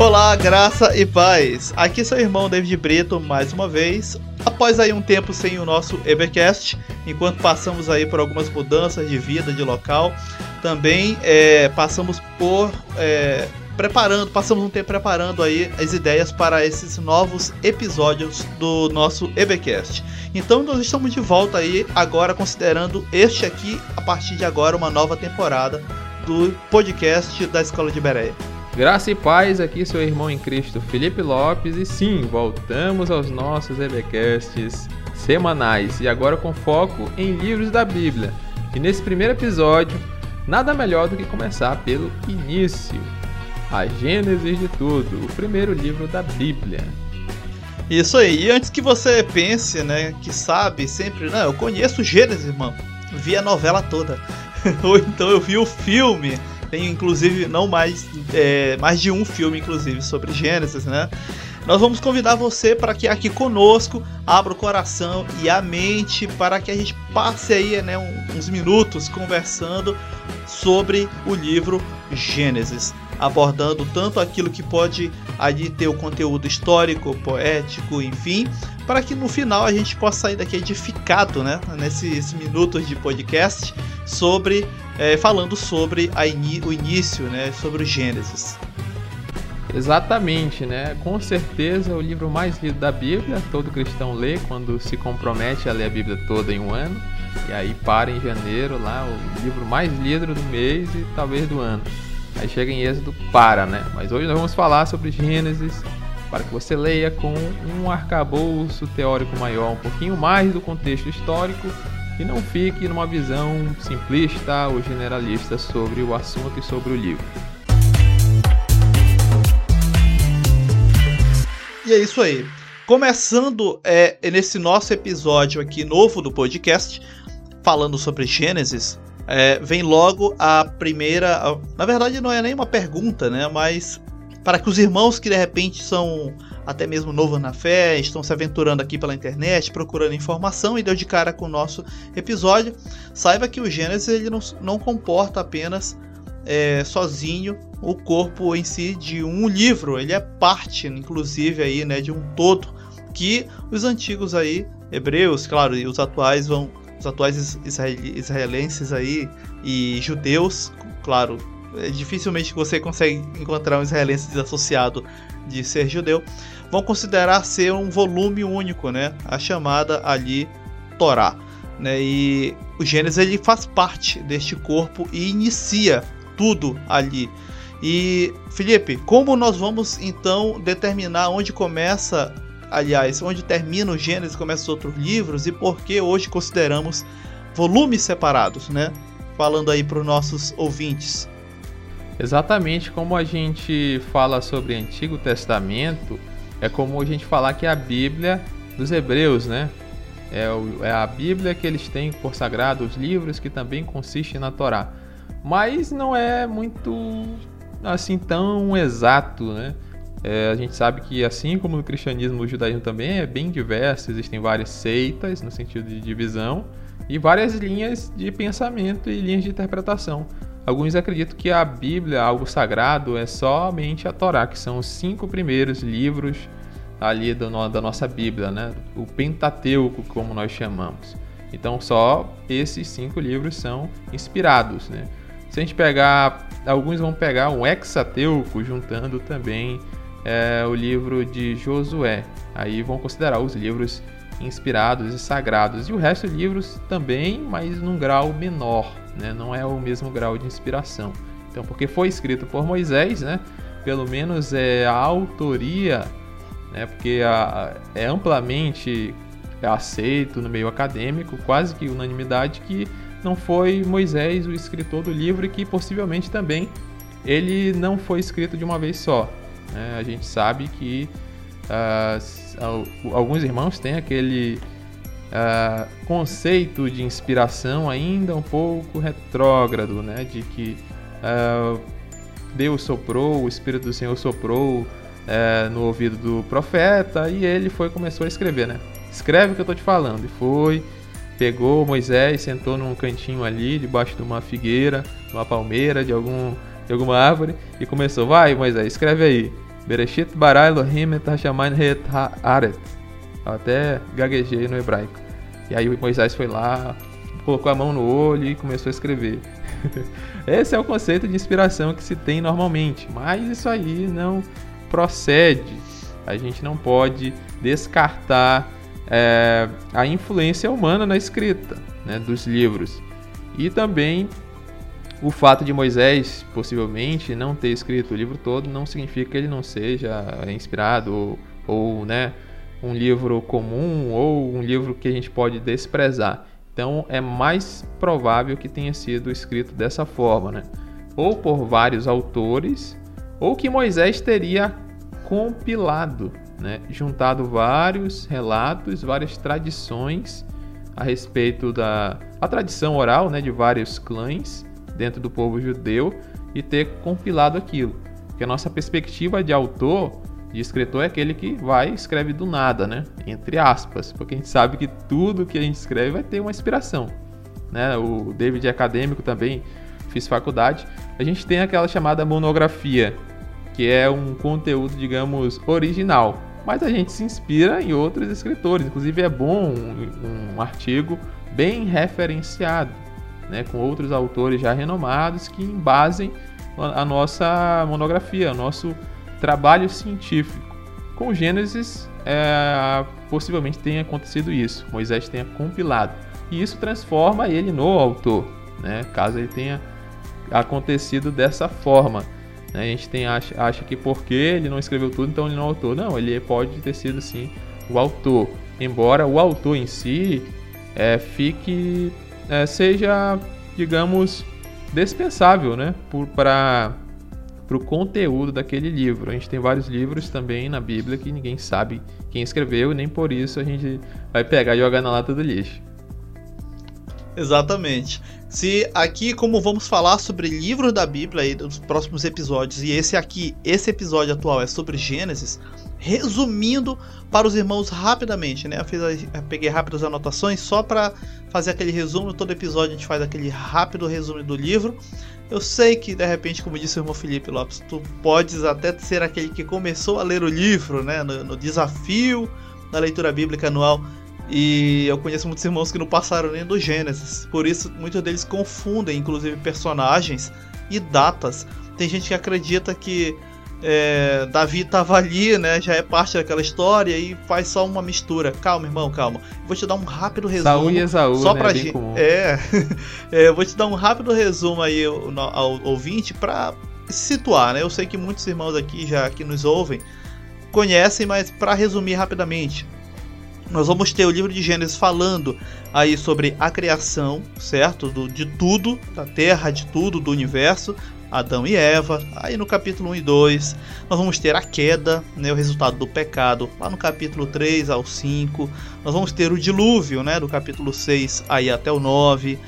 Olá, graça e paz. Aqui seu irmão David Brito mais uma vez. Após aí um tempo sem o nosso Evercast, enquanto passamos aí por algumas mudanças de vida, de local, também é, passamos por é, preparando, passamos um tempo preparando aí as ideias para esses novos episódios do nosso EBcast. Então nós estamos de volta aí agora considerando este aqui a partir de agora uma nova temporada do podcast da Escola de Bereia. Graça e paz, aqui seu irmão em Cristo Felipe Lopes. E sim, voltamos aos nossos EBcasts semanais. E agora com foco em livros da Bíblia. E nesse primeiro episódio, nada melhor do que começar pelo início, a Gênesis de tudo, o primeiro livro da Bíblia. Isso aí, e antes que você pense, né, que sabe sempre, não, eu conheço Gênesis, irmão, vi a novela toda, ou então eu vi o filme, tem inclusive não mais, é, mais de um filme inclusive sobre Gênesis, né? Nós vamos convidar você para que aqui conosco abra o coração e a mente para que a gente passe aí né, uns minutos conversando sobre o livro Gênesis, abordando tanto aquilo que pode ali ter o conteúdo histórico, poético, enfim, para que no final a gente possa sair daqui edificado, né, nesses minutos de podcast sobre é, falando sobre o início, né, sobre o Gênesis. Exatamente, né? Com certeza o livro mais lido da Bíblia, todo cristão lê quando se compromete a ler a Bíblia toda em um ano. E aí para em janeiro lá, o livro mais lido do mês e talvez do ano. Aí chega em Êxodo, para, né? Mas hoje nós vamos falar sobre Gênesis, para que você leia com um arcabouço teórico maior, um pouquinho mais do contexto histórico e não fique numa visão simplista ou generalista sobre o assunto e sobre o livro. E é isso aí. Começando é, nesse nosso episódio aqui novo do podcast, falando sobre Gênesis, é, vem logo a primeira. Na verdade, não é nem uma pergunta, né? Mas para que os irmãos que de repente são até mesmo novo na fé, estão se aventurando aqui pela internet, procurando informação e deu de cara com o nosso episódio, saiba que o Gênesis ele não, não comporta apenas é, sozinho o corpo em si de um livro, ele é parte, inclusive, aí, né, de um todo que os antigos aí, hebreus, claro, e os atuais vão, os atuais israelenses aí e judeus, claro, é, dificilmente você consegue encontrar um israelense desassociado de ser judeu, vão considerar ser um volume único, né? A chamada ali Torá, né? E o Gênesis ele faz parte deste corpo e inicia tudo ali. E Felipe, como nós vamos então determinar onde começa, aliás, onde termina o Gênesis, começa os outros livros e por que hoje consideramos volumes separados, né? Falando aí para os nossos ouvintes. Exatamente como a gente fala sobre Antigo Testamento, é como a gente falar que é a Bíblia dos Hebreus, né? É, é a Bíblia que eles têm por sagrado, os livros que também consistem na Torá. Mas não é muito assim tão exato, né? É, a gente sabe que assim como no cristianismo, o judaísmo também é bem diverso, existem várias seitas no sentido de divisão e várias linhas de pensamento e linhas de interpretação. Alguns acreditam que a Bíblia, algo sagrado, é somente a Torá, que são os cinco primeiros livros ali do, da nossa Bíblia, né? o Pentateuco, como nós chamamos. Então, só esses cinco livros são inspirados. Né? Se a gente pegar, alguns vão pegar um hexateuco, juntando também é, o livro de Josué. Aí vão considerar os livros inspirados e sagrados. E o resto de livros também, mas num grau menor né? não é o mesmo grau de inspiração. Então, porque foi escrito por Moisés, né? pelo menos é a autoria, né? porque a, é amplamente aceito no meio acadêmico, quase que unanimidade, que não foi Moisés o escritor do livro e que possivelmente também ele não foi escrito de uma vez só. Né? A gente sabe que uh, alguns irmãos têm aquele uh, conceito de inspiração ainda um pouco retrógrado, né? De que uh, Deus soprou, o Espírito do Senhor soprou uh, no ouvido do profeta e ele foi começou a escrever, né? Escreve o que eu tô te falando. E foi, pegou Moisés, sentou num cantinho ali, debaixo de uma figueira, uma palmeira, de algum de alguma árvore e começou, vai Moisés, escreve aí. Bereshit bara Elohim et het. Até gaguejei no hebraico. E aí Moisés foi lá, colocou a mão no olho e começou a escrever. Esse é o conceito de inspiração que se tem normalmente, mas isso aí não procede. A gente não pode descartar é, a influência humana na escrita né, dos livros. E também o fato de Moisés possivelmente não ter escrito o livro todo não significa que ele não seja inspirado ou, ou né, um livro comum ou um livro que a gente pode desprezar. Então é mais provável que tenha sido escrito dessa forma, né? ou por vários autores, ou que Moisés teria compilado, né? juntado vários relatos, várias tradições a respeito da a tradição oral né? de vários clãs dentro do povo judeu e ter compilado aquilo. Porque a nossa perspectiva de autor de escritor é aquele que vai e escreve do nada, né? Entre aspas, porque a gente sabe que tudo que a gente escreve vai ter uma inspiração. Né? O David é acadêmico também, fiz faculdade. A gente tem aquela chamada monografia, que é um conteúdo, digamos, original. Mas a gente se inspira em outros escritores. Inclusive é bom um, um artigo bem referenciado, né? com outros autores já renomados que embasem a nossa monografia, o nosso trabalho científico. Com Gênesis, é, possivelmente tenha acontecido isso. Moisés tenha compilado. E isso transforma ele no autor, né? caso ele tenha acontecido dessa forma. Né? A gente tem, acha, acha que porque ele não escreveu tudo, então ele não é autor. Não, ele pode ter sido sim o autor. Embora o autor em si é, fique é, seja, digamos, dispensável né? para para o conteúdo daquele livro. A gente tem vários livros também na Bíblia que ninguém sabe quem escreveu, e nem por isso a gente vai pegar e jogar na lata do lixo. Exatamente. Se aqui, como vamos falar sobre livros da Bíblia aí nos próximos episódios, e esse aqui, esse episódio atual é sobre Gênesis, resumindo para os irmãos rapidamente, né? Eu, fiz, eu peguei rápidas anotações só para fazer aquele resumo. Todo episódio a gente faz aquele rápido resumo do livro. Eu sei que de repente, como disse o irmão Felipe Lopes, tu podes até ser aquele que começou a ler o livro, né, no, no desafio da leitura bíblica anual. E eu conheço muitos irmãos que não passaram nem do Gênesis. Por isso, muitos deles confundem, inclusive, personagens e datas. Tem gente que acredita que é, Davi estava ali, né? Já é parte daquela história e faz só uma mistura. Calma, irmão, calma. Vou te dar um rápido resumo. Saúl e Esaú, só né? pra gente. É, é, vou te dar um rápido resumo aí ao, ao ouvinte para situar, né? Eu sei que muitos irmãos aqui já que nos ouvem conhecem, mas para resumir rapidamente, nós vamos ter o livro de Gênesis falando aí sobre a criação, certo? Do, de tudo, da terra, de tudo, do universo. Adão e Eva. Aí no capítulo 1 e 2 nós vamos ter a queda, né, o resultado do pecado, lá no capítulo 3 ao 5. Nós vamos ter o dilúvio, né, do capítulo 6 aí até o 9.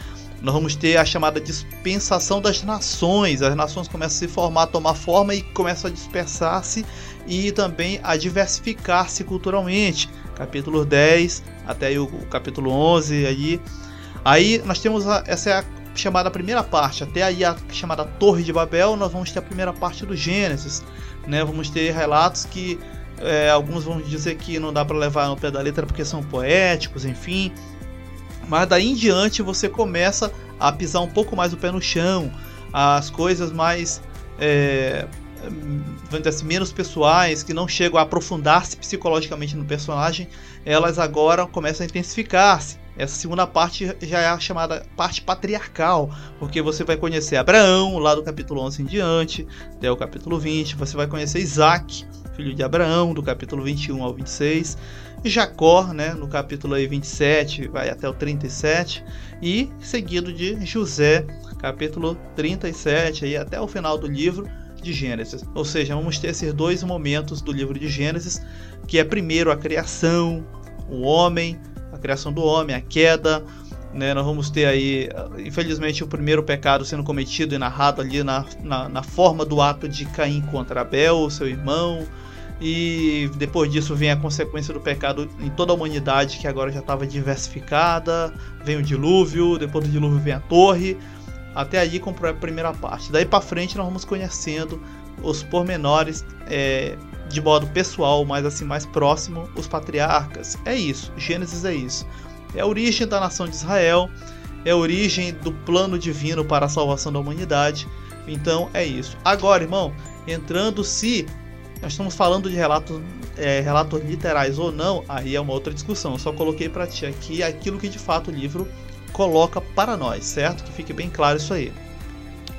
Nós vamos ter a chamada dispensação das nações. As nações começam a se formar, a tomar forma e começam a dispersar-se e também a diversificar-se culturalmente. Capítulo 10 até o, o capítulo 11 aí. Aí nós temos a, essa é a chamada primeira parte, até aí a chamada Torre de Babel, nós vamos ter a primeira parte do Gênesis, né? Vamos ter relatos que é, alguns vão dizer que não dá para levar no pé da letra porque são poéticos, enfim. Mas daí em diante você começa a pisar um pouco mais o pé no chão, as coisas mais é, assim, menos pessoais, que não chegam a aprofundar-se psicologicamente no personagem, elas agora começam a intensificar-se. Essa segunda parte já é a chamada parte patriarcal, porque você vai conhecer Abraão, lá do capítulo 11 em diante, até o capítulo 20. Você vai conhecer Isaac, filho de Abraão, do capítulo 21 ao 26. Jacó, né, no capítulo 27, vai até o 37. E seguido de José, capítulo 37, aí até o final do livro de Gênesis. Ou seja, vamos ter esses dois momentos do livro de Gênesis, que é primeiro a criação, o homem, a criação do homem, a queda. Né? Nós vamos ter aí, infelizmente, o primeiro pecado sendo cometido e narrado ali na, na, na forma do ato de Caim contra Abel, seu irmão. E depois disso vem a consequência do pecado em toda a humanidade, que agora já estava diversificada. Vem o dilúvio, depois do dilúvio vem a torre. Até aí comprou a primeira parte. Daí para frente nós vamos conhecendo os pormenores é, de modo pessoal, mas assim mais próximo, os patriarcas. É isso, Gênesis é isso. É a origem da nação de Israel, é a origem do plano divino para a salvação da humanidade. Então é isso. Agora, irmão, entrando se nós estamos falando de relatos, é, relatos literais ou não, aí é uma outra discussão. Eu só coloquei para ti aqui aquilo que de fato o livro coloca para nós, certo? Que fique bem claro isso aí.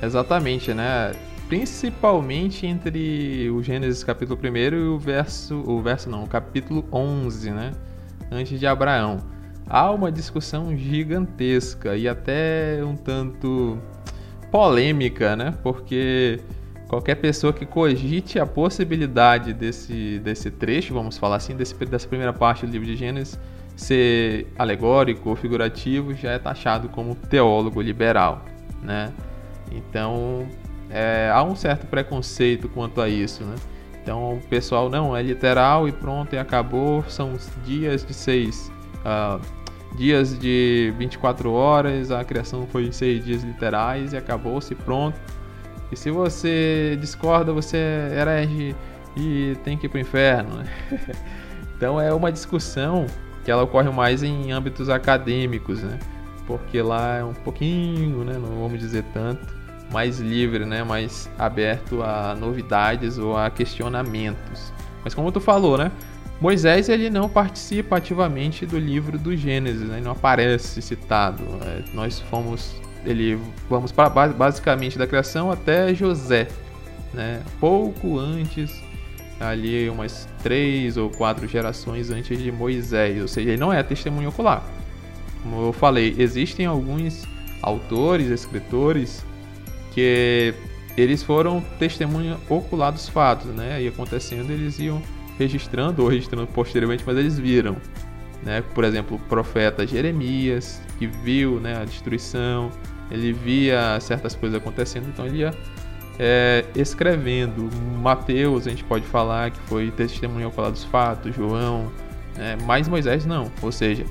Exatamente, né? Principalmente entre o Gênesis capítulo 1 e o verso, o verso não, o capítulo 11, né? Antes de Abraão. Há uma discussão gigantesca e até um tanto polêmica, né? Porque qualquer pessoa que cogite a possibilidade desse, desse trecho, vamos falar assim, desse, dessa primeira parte do livro de Gênesis, ser alegórico ou figurativo, já é taxado como teólogo liberal, né? Então, é, há um certo preconceito quanto a isso, né? Então, o pessoal, não, é literal e pronto, e acabou, são dias de seis... Uh, dias de 24 horas, a criação foi em seis dias literais e acabou-se pronto. E se você discorda, você é herege e tem que ir para o inferno. Né? então é uma discussão que ela ocorre mais em âmbitos acadêmicos, né? Porque lá é um pouquinho, né? Não vamos dizer tanto, mais livre, né? Mais aberto a novidades ou a questionamentos. Mas como tu falou, né? Moisés ele não participa ativamente do livro do Gênesis, né? ele não aparece citado. É, nós fomos, ele vamos para basicamente da criação até José, né? Pouco antes, ali umas três ou quatro gerações antes de Moisés, ou seja, ele não é testemunho ocular. Como eu falei, existem alguns autores, escritores que eles foram testemunha ocular dos fatos, né? E acontecendo, eles iam registrando ou registrando posteriormente, mas eles viram. Né? Por exemplo, o profeta Jeremias, que viu né, a destruição, ele via certas coisas acontecendo, então ele ia é, escrevendo. Mateus, a gente pode falar que foi testemunho falar dos fatos, João, né? mas Moisés não. Ou seja,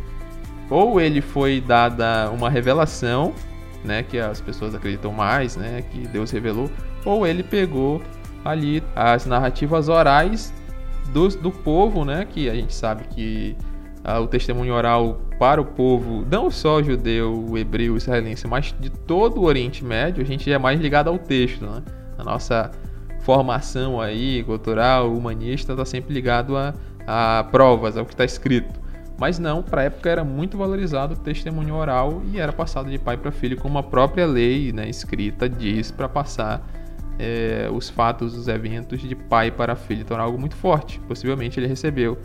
ou ele foi dada uma revelação, né, que as pessoas acreditam mais, né, que Deus revelou, ou ele pegou ali as narrativas orais do, do povo, né? Que a gente sabe que ah, o testemunho oral para o povo, não só judeu, hebreu, israelense, mas de todo o Oriente Médio, a gente é mais ligado ao texto, né? A nossa formação aí, cultural, humanista, está sempre ligado a, a provas, ao que está escrito. Mas não, para a época era muito valorizado o testemunho oral e era passado de pai para filho, como a própria lei né, escrita diz para passar é, os fatos, os eventos de pai para filho. Então era algo muito forte. Possivelmente ele recebeu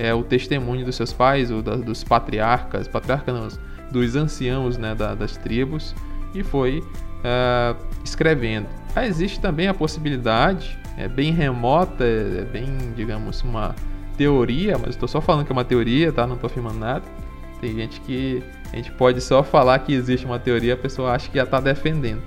é, o testemunho dos seus pais, ou da, dos patriarcas, patriarcas não, dos anciãos né, da, das tribos, e foi é, escrevendo. Ah, existe também a possibilidade, é bem remota, é bem, digamos, uma teoria, mas estou só falando que é uma teoria, tá? Não estou afirmando nada. Tem gente que a gente pode só falar que existe uma teoria, a pessoa acha que já está defendendo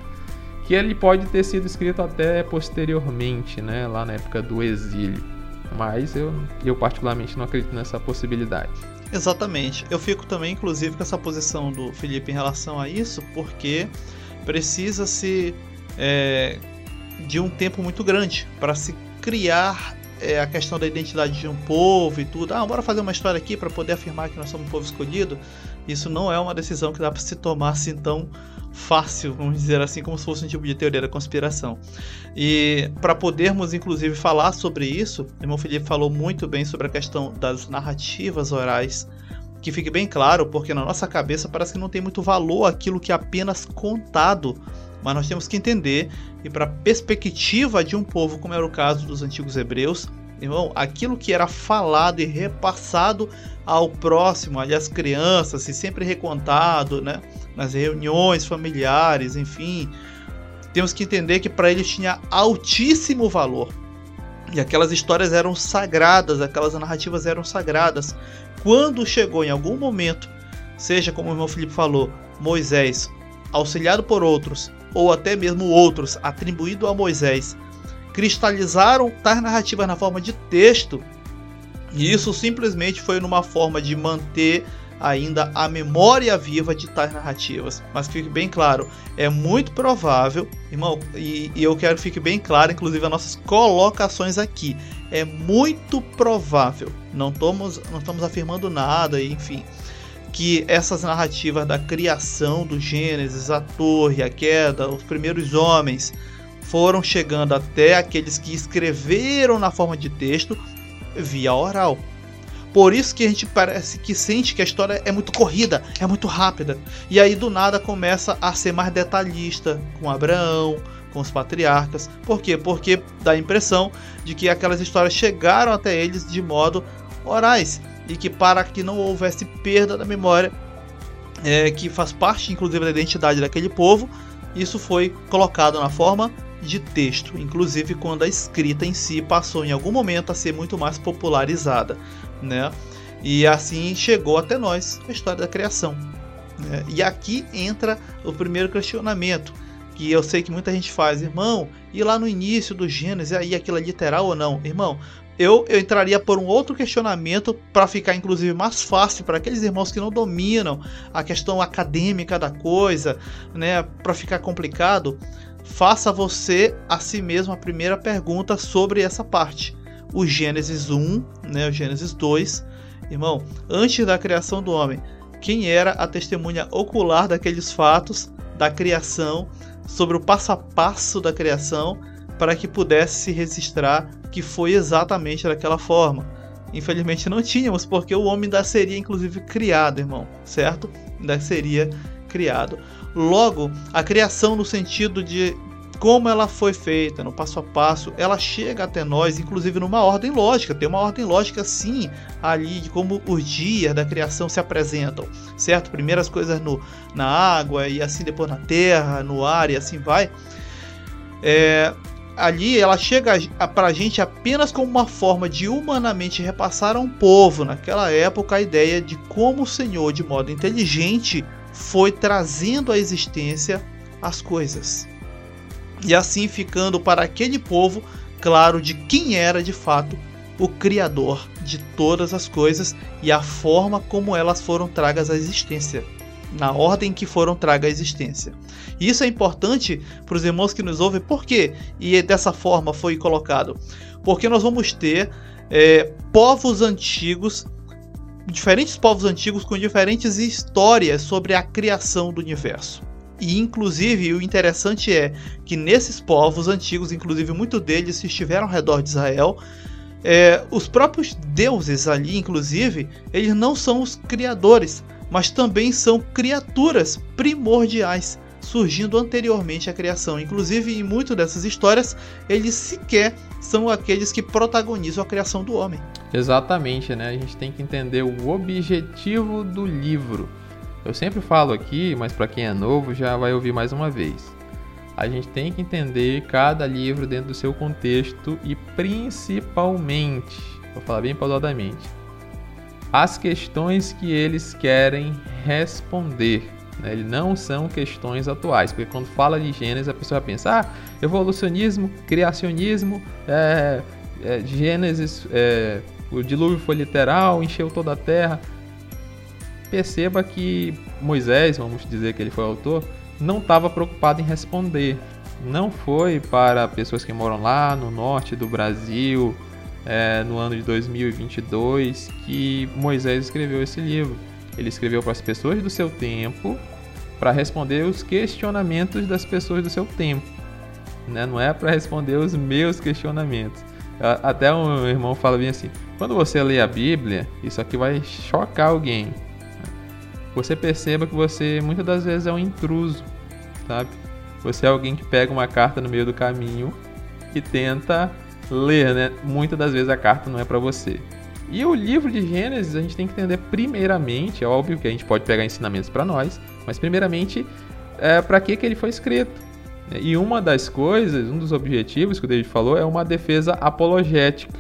que ele pode ter sido escrito até posteriormente, né, lá na época do exílio. Mas eu, eu particularmente não acredito nessa possibilidade. Exatamente. Eu fico também, inclusive, com essa posição do Felipe em relação a isso, porque precisa-se é, de um tempo muito grande para se criar é, a questão da identidade de um povo e tudo. Ah, bora fazer uma história aqui para poder afirmar que nós somos um povo escolhido. Isso não é uma decisão que dá para se tomar assim tão fácil, vamos dizer assim, como se fosse um tipo de teoria da conspiração. E para podermos, inclusive, falar sobre isso, o irmão Felipe falou muito bem sobre a questão das narrativas orais. Que fique bem claro, porque na nossa cabeça parece que não tem muito valor aquilo que é apenas contado, mas nós temos que entender e para perspectiva de um povo, como era o caso dos antigos hebreus, Irmão, aquilo que era falado e repassado ao próximo, ali às crianças, e sempre recontado, né? Nas reuniões familiares, enfim. Temos que entender que para eles tinha altíssimo valor. E aquelas histórias eram sagradas, aquelas narrativas eram sagradas. Quando chegou em algum momento, seja como o irmão Felipe falou, Moisés, auxiliado por outros, ou até mesmo outros, atribuído a Moisés, cristalizaram tais narrativas na forma de texto, e isso simplesmente foi numa forma de manter ainda a memória viva de tais narrativas. Mas fique bem claro, é muito provável, irmão, e, e eu quero que fique bem claro, inclusive as nossas colocações aqui. É muito provável, não estamos, não estamos afirmando nada, enfim, que essas narrativas da criação do Gênesis, a torre, a queda, os primeiros homens, foram chegando até aqueles que escreveram na forma de texto via oral. Por isso que a gente parece que sente que a história é muito corrida, é muito rápida. E aí do nada começa a ser mais detalhista com Abraão, com os patriarcas. Por quê? Porque dá a impressão de que aquelas histórias chegaram até eles de modo orais e que para que não houvesse perda da memória, é, que faz parte inclusive da identidade daquele povo, isso foi colocado na forma de texto, inclusive quando a escrita em si passou em algum momento a ser muito mais popularizada, né? E assim chegou até nós a história da criação. Né? E aqui entra o primeiro questionamento, que eu sei que muita gente faz, irmão, e lá no início do Gênesis, aí aquilo é literal ou não? Irmão, eu, eu entraria por um outro questionamento para ficar inclusive mais fácil para aqueles irmãos que não dominam a questão acadêmica da coisa, né, para ficar complicado faça você a si mesmo a primeira pergunta sobre essa parte. O Gênesis 1, né, o Gênesis 2, irmão, antes da criação do homem, quem era a testemunha ocular daqueles fatos da criação, sobre o passo a passo da criação, para que pudesse se registrar que foi exatamente daquela forma. Infelizmente não tínhamos, porque o homem ainda seria inclusive criado, irmão, certo? Ainda seria criado. Logo, a criação no sentido de como ela foi feita, no passo a passo, ela chega até nós, inclusive numa ordem lógica. Tem uma ordem lógica, sim, ali de como os dias da criação se apresentam, certo? Primeiras coisas no, na água e assim depois na terra, no ar e assim vai. É, ali ela chega para a gente apenas como uma forma de humanamente repassar a um povo, naquela época, a ideia de como o Senhor, de modo inteligente, foi trazendo à existência as coisas. E assim ficando para aquele povo claro de quem era de fato o Criador de todas as coisas e a forma como elas foram tragas à existência, na ordem que foram tragas à existência. E isso é importante para os irmãos que nos ouvem, por quê? E dessa forma foi colocado? Porque nós vamos ter é, povos antigos diferentes povos antigos com diferentes histórias sobre a criação do universo. E inclusive o interessante é que nesses povos antigos, inclusive muitos deles estiveram ao redor de Israel, é, os próprios deuses ali, inclusive, eles não são os criadores, mas também são criaturas primordiais surgindo anteriormente à criação. Inclusive, em muitas dessas histórias, eles sequer são aqueles que protagonizam a criação do homem. Exatamente, né? A gente tem que entender o objetivo do livro. Eu sempre falo aqui, mas para quem é novo já vai ouvir mais uma vez. A gente tem que entender cada livro dentro do seu contexto e principalmente, vou falar bem pausadamente, as questões que eles querem responder. Né? Eles não são questões atuais, porque quando fala de Gênesis, a pessoa pensa: ah, evolucionismo, criacionismo, é, é, Gênesis, é, o dilúvio foi literal, encheu toda a terra. Perceba que Moisés, vamos dizer que ele foi autor, não estava preocupado em responder. Não foi para pessoas que moram lá no norte do Brasil, é, no ano de 2022, que Moisés escreveu esse livro. Ele escreveu para as pessoas do seu tempo, para responder os questionamentos das pessoas do seu tempo. Né? Não é para responder os meus questionamentos. Até um irmão fala bem assim: quando você lê a Bíblia, isso aqui vai chocar alguém. Você perceba que você muitas das vezes é um intruso, sabe? Você é alguém que pega uma carta no meio do caminho e tenta ler, né? Muitas das vezes a carta não é para você. E o livro de Gênesis a gente tem que entender primeiramente, é óbvio que a gente pode pegar ensinamentos para nós, mas primeiramente é para que, que ele foi escrito. E uma das coisas, um dos objetivos que o David falou é uma defesa apologética.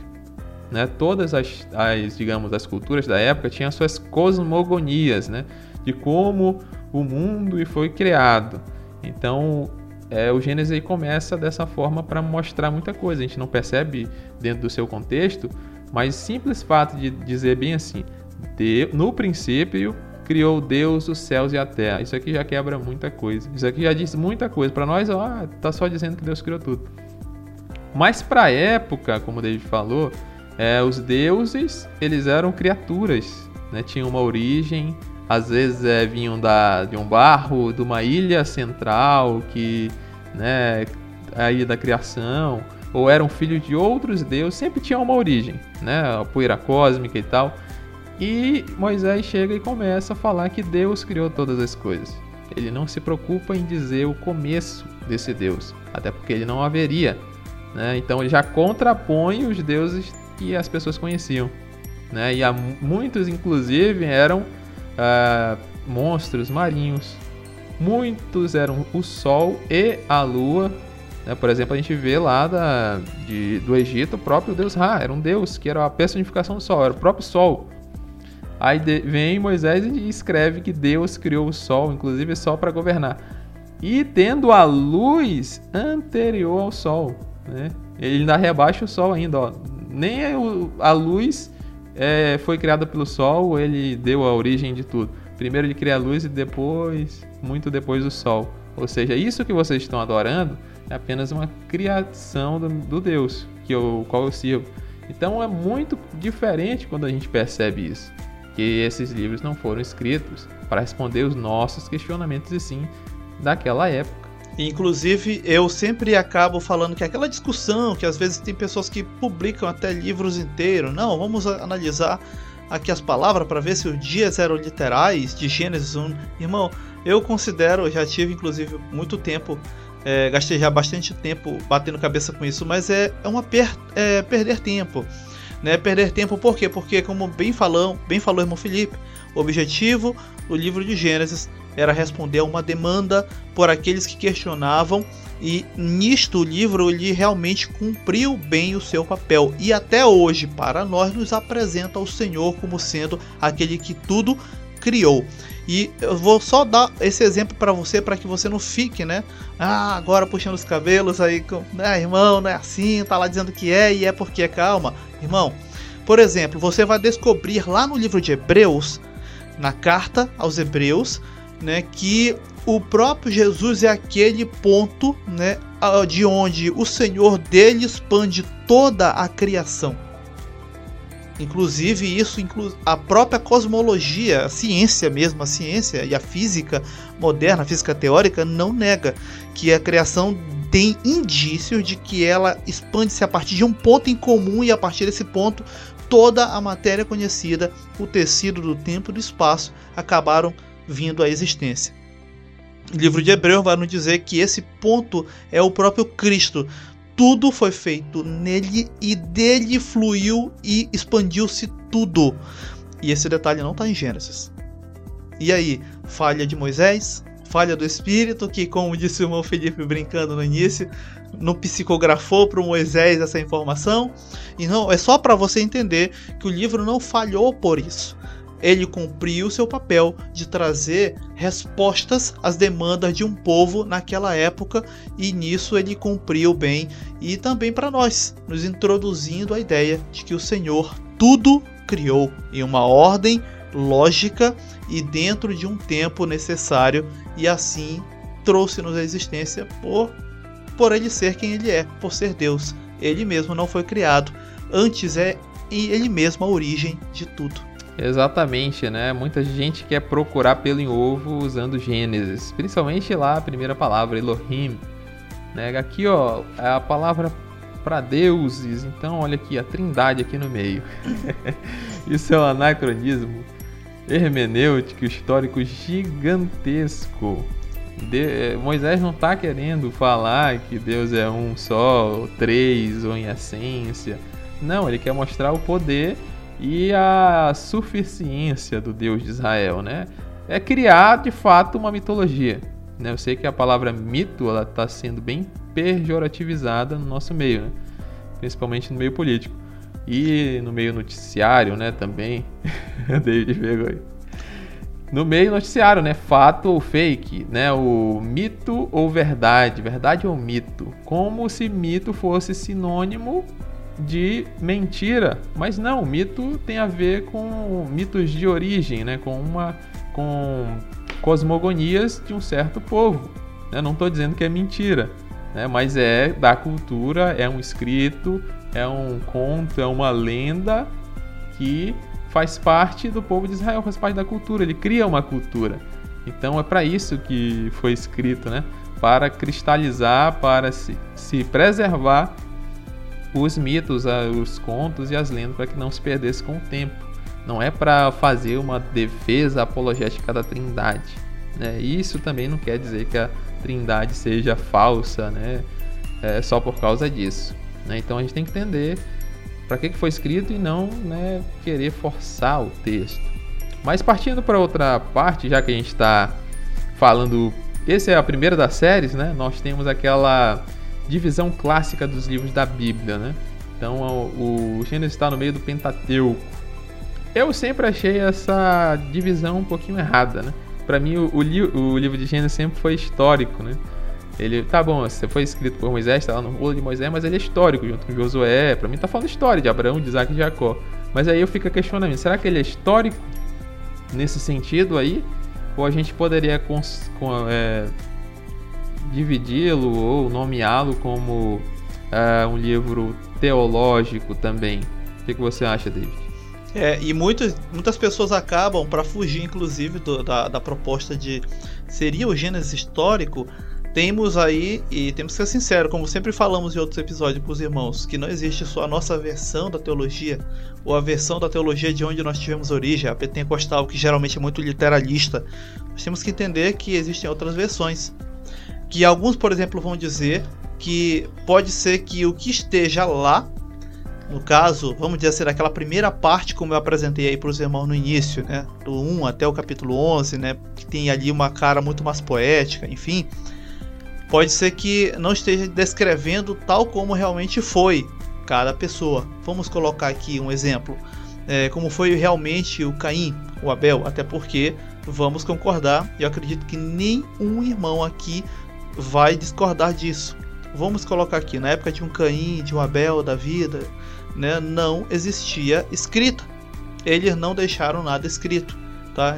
Né? Todas as, as, digamos, as culturas da época tinham suas cosmogonias, né? De como o mundo foi criado. Então, é, o Gênesis começa dessa forma para mostrar muita coisa. A gente não percebe dentro do seu contexto, mas simples fato de dizer bem assim: de, no princípio criou Deus os céus e a terra. Isso aqui já quebra muita coisa. Isso aqui já diz muita coisa. Para nós, ó, tá só dizendo que Deus criou tudo. Mas para a época, como o David falou, é, os deuses eles eram criaturas, né? Tinham uma origem, às vezes é, vinham da, de um barro, de uma ilha central que, né, aí da criação, ou eram filhos de outros deuses, sempre tinham uma origem, né, a poeira cósmica e tal. E Moisés chega e começa a falar que Deus criou todas as coisas. Ele não se preocupa em dizer o começo desse Deus, até porque ele não haveria. Né? Então ele já contrapõe os deuses que as pessoas conheciam. Né? E há muitos, inclusive, eram uh, monstros marinhos. Muitos eram o Sol e a Lua. Né? Por exemplo, a gente vê lá da, de, do Egito o próprio deus Ra, era um deus que era a personificação do Sol, era o próprio Sol. Aí de, vem Moisés e escreve que Deus criou o Sol, inclusive Sol para governar. E tendo a luz anterior ao Sol. Né? Ele ainda rebaixa o Sol ainda. Ó. Nem a luz é, foi criada pelo Sol, ele deu a origem de tudo. Primeiro ele cria a luz e depois, muito depois, o Sol. Ou seja, isso que vocês estão adorando é apenas uma criação do, do Deus que eu, qual eu sirvo. Então é muito diferente quando a gente percebe isso. Que esses livros não foram escritos para responder os nossos questionamentos, e sim daquela época. Inclusive, eu sempre acabo falando que aquela discussão que às vezes tem pessoas que publicam até livros inteiros, não, vamos analisar aqui as palavras para ver se os dias eram literais de Gênesis 1. Irmão, eu considero, já tive inclusive muito tempo, é, gastei já bastante tempo batendo cabeça com isso, mas é, é uma per, é, perder tempo. Né? Perder tempo por quê? Porque, como bem, falou, bem falou o irmão Felipe, o objetivo do livro de Gênesis era responder a uma demanda por aqueles que questionavam e nisto o livro ele realmente cumpriu bem o seu papel e até hoje para nós nos apresenta o Senhor como sendo aquele que tudo criou. E eu vou só dar esse exemplo para você para que você não fique, né? Ah, agora puxando os cabelos aí, com, né, irmão, não é assim, tá lá dizendo que é e é porque é calma, irmão. Por exemplo, você vai descobrir lá no livro de Hebreus, na carta aos Hebreus, né, que o próprio Jesus é aquele ponto, né, de onde o Senhor dele expande toda a criação. Inclusive isso inclu a própria cosmologia, a ciência mesmo, a ciência e a física moderna, a física teórica não nega que a criação tem indícios de que ela expande-se a partir de um ponto em comum e a partir desse ponto toda a matéria conhecida, o tecido do tempo e do espaço acabaram vindo à existência. O livro de Hebreus vai nos dizer que esse ponto é o próprio Cristo. Tudo foi feito nele e dele fluiu e expandiu-se tudo. E esse detalhe não está em Gênesis. E aí, falha de Moisés, falha do Espírito, que, como disse o irmão Felipe brincando no início, não psicografou para Moisés essa informação. E não, é só para você entender que o livro não falhou por isso ele cumpriu seu papel de trazer respostas às demandas de um povo naquela época e nisso ele cumpriu bem e também para nós, nos introduzindo a ideia de que o Senhor tudo criou em uma ordem lógica e dentro de um tempo necessário e assim trouxe-nos a existência por por ele ser quem ele é, por ser Deus. Ele mesmo não foi criado, antes é ele mesmo a origem de tudo. Exatamente, né? Muita gente quer procurar pelo em ovo usando Gênesis, principalmente lá a primeira palavra, Elohim. Né? Aqui, ó, é a palavra para deuses, então olha aqui a trindade aqui no meio. Isso é um anacronismo hermenêutico histórico gigantesco. De, Moisés não está querendo falar que Deus é um só, ou três, ou em essência. Não, ele quer mostrar o poder e a suficiência do Deus de Israel, né? É criar de fato uma mitologia. Né? Eu sei que a palavra mito ela está sendo bem pejorativizada no nosso meio, né? principalmente no meio político e no meio noticiário, né? Também, David vergonha. No meio noticiário, né? Fato ou fake, né? O mito ou verdade, verdade ou mito, como se mito fosse sinônimo de mentira, mas não, mito tem a ver com mitos de origem, né? Com uma com cosmogonias de um certo povo. Né? Não estou dizendo que é mentira, né? mas é da cultura, é um escrito, é um conto, é uma lenda que faz parte do povo de Israel, faz parte da cultura, ele cria uma cultura. Então é para isso que foi escrito, né? Para cristalizar, para se, se preservar os mitos, os contos e as lendas, para que não se perdesse com o tempo. Não é para fazer uma defesa apologética da Trindade. Né? Isso também não quer dizer que a Trindade seja falsa, né? É só por causa disso. Né? Então a gente tem que entender para que foi escrito e não né, querer forçar o texto. Mas partindo para outra parte, já que a gente está falando, essa é a primeira das séries, né? Nós temos aquela divisão clássica dos livros da Bíblia, né? Então o, Gênesis está no meio do Pentateuco. Eu sempre achei essa divisão um pouquinho errada, né? Para mim o, o, livro de Gênesis sempre foi histórico, né? Ele, tá bom, foi escrito por Moisés, tá lá no rolo de Moisés, mas ele é histórico, junto com Josué. Para mim tá falando história de Abraão, de Isaac e Jacó. Mas aí eu fico questionando, será que ele é histórico nesse sentido aí? Ou a gente poderia é, dividi-lo ou nomeá-lo como uh, um livro teológico também. O que, que você acha, David? É, e muitas, muitas pessoas acabam, para fugir inclusive do, da, da proposta de seria o Gênesis histórico, temos aí, e temos que ser sinceros, como sempre falamos em outros episódios para os irmãos, que não existe só a nossa versão da teologia, ou a versão da teologia de onde nós tivemos origem, a pentecostal, que geralmente é muito literalista. Nós temos que entender que existem outras versões que alguns, por exemplo, vão dizer que pode ser que o que esteja lá, no caso, vamos dizer assim, aquela primeira parte, como eu apresentei aí para os irmãos no início, né, do 1 até o capítulo 11, né, que tem ali uma cara muito mais poética, enfim, pode ser que não esteja descrevendo tal como realmente foi cada pessoa. Vamos colocar aqui um exemplo, é, como foi realmente o Caim, o Abel, até porque vamos concordar, eu acredito que nenhum irmão aqui vai discordar disso. Vamos colocar aqui, na época de um Caim, de um Abel da vida, né, não existia escrita. Eles não deixaram nada escrito, tá?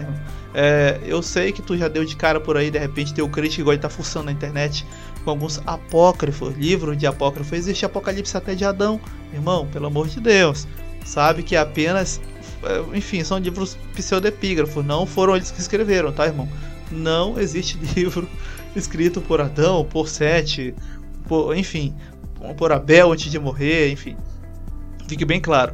É, eu sei que tu já deu de cara por aí, de repente tem o crente que gosta tá fuçando na internet com alguns apócrifos, livros de apócrifo. Existe Apocalipse até de Adão, irmão, pelo amor de Deus. Sabe que apenas, é, enfim, são livros pseudepígrafos, não foram eles que escreveram, tá, irmão? Não existe livro escrito por Adão, por Sete, por, enfim, por Abel antes de morrer, enfim. Fique bem claro.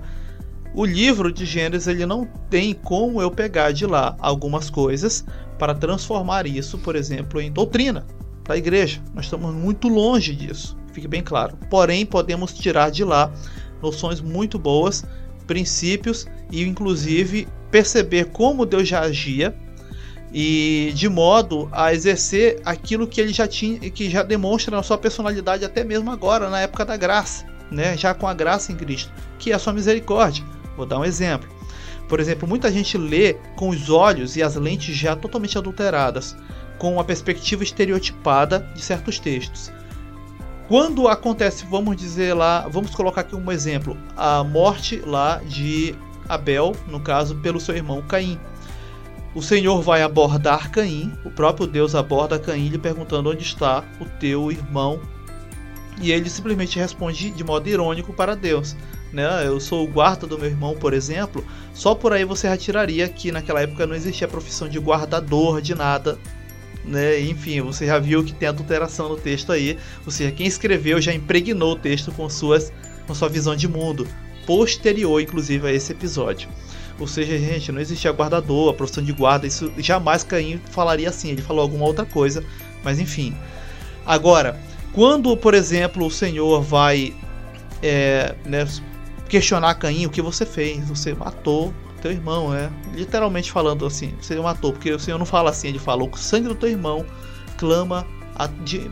O livro de Gênesis ele não tem como eu pegar de lá algumas coisas para transformar isso, por exemplo, em doutrina da igreja. Nós estamos muito longe disso, fique bem claro. Porém, podemos tirar de lá noções muito boas, princípios e inclusive perceber como Deus já agia e de modo a exercer aquilo que ele já tinha, que já demonstra na sua personalidade até mesmo agora na época da graça, né? Já com a graça em Cristo, que é a sua misericórdia. Vou dar um exemplo. Por exemplo, muita gente lê com os olhos e as lentes já totalmente adulteradas, com uma perspectiva estereotipada de certos textos. Quando acontece, vamos dizer lá, vamos colocar aqui um exemplo, a morte lá de Abel, no caso, pelo seu irmão Caim o Senhor vai abordar Caim, o próprio Deus aborda Caim lhe perguntando onde está o teu irmão. E ele simplesmente responde de modo irônico para Deus. Né? Eu sou o guarda do meu irmão, por exemplo. Só por aí você retiraria que naquela época não existia a profissão de guardador de nada. Né? Enfim, você já viu que tem adulteração no texto aí. Ou seja, quem escreveu já impregnou o texto com, suas, com sua visão de mundo, posterior inclusive a esse episódio. Ou seja, gente, não existia guardador, a profissão de guarda, isso jamais Caim falaria assim, ele falou alguma outra coisa, mas enfim. Agora, quando, por exemplo, o Senhor vai é, né, questionar Caim, o que você fez? Você matou teu irmão, né? Literalmente falando assim, você matou, porque o Senhor não fala assim, ele fala: o sangue do teu irmão clama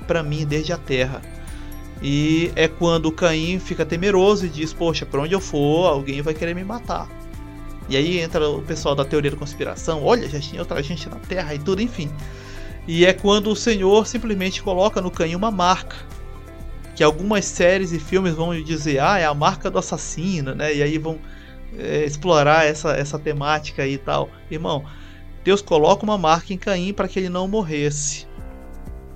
para mim desde a terra. E é quando Caim fica temeroso e diz: Poxa, para onde eu for, alguém vai querer me matar. E aí entra o pessoal da teoria da conspiração, olha, já tinha outra gente na Terra e tudo, enfim. E é quando o Senhor simplesmente coloca no Caim uma marca, que algumas séries e filmes vão dizer, ah, é a marca do assassino, né? E aí vão é, explorar essa, essa temática aí e tal. Irmão, Deus coloca uma marca em Caim para que ele não morresse,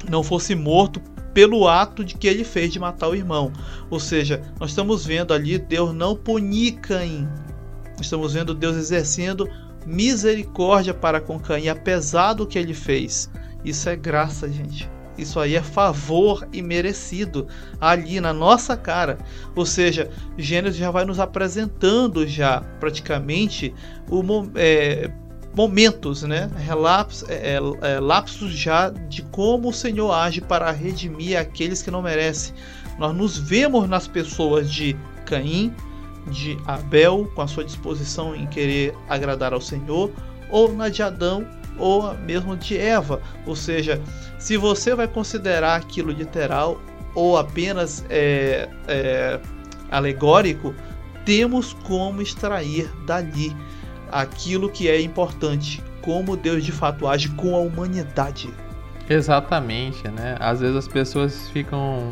não fosse morto pelo ato de que ele fez de matar o irmão. Ou seja, nós estamos vendo ali Deus não punir Caim. Estamos vendo Deus exercendo misericórdia para com Caim, apesar do que ele fez. Isso é graça, gente. Isso aí é favor e merecido ali na nossa cara. Ou seja, Gênesis já vai nos apresentando já praticamente o, é, momentos, né? Relapsos, é, é, é, lapsos já de como o Senhor age para redimir aqueles que não merecem. Nós nos vemos nas pessoas de Caim, de Abel, com a sua disposição em querer agradar ao Senhor, ou na de Adão, ou mesmo de Eva. Ou seja, se você vai considerar aquilo literal ou apenas é, é, alegórico, temos como extrair dali aquilo que é importante, como Deus de fato age com a humanidade. Exatamente, né? Às vezes as pessoas ficam,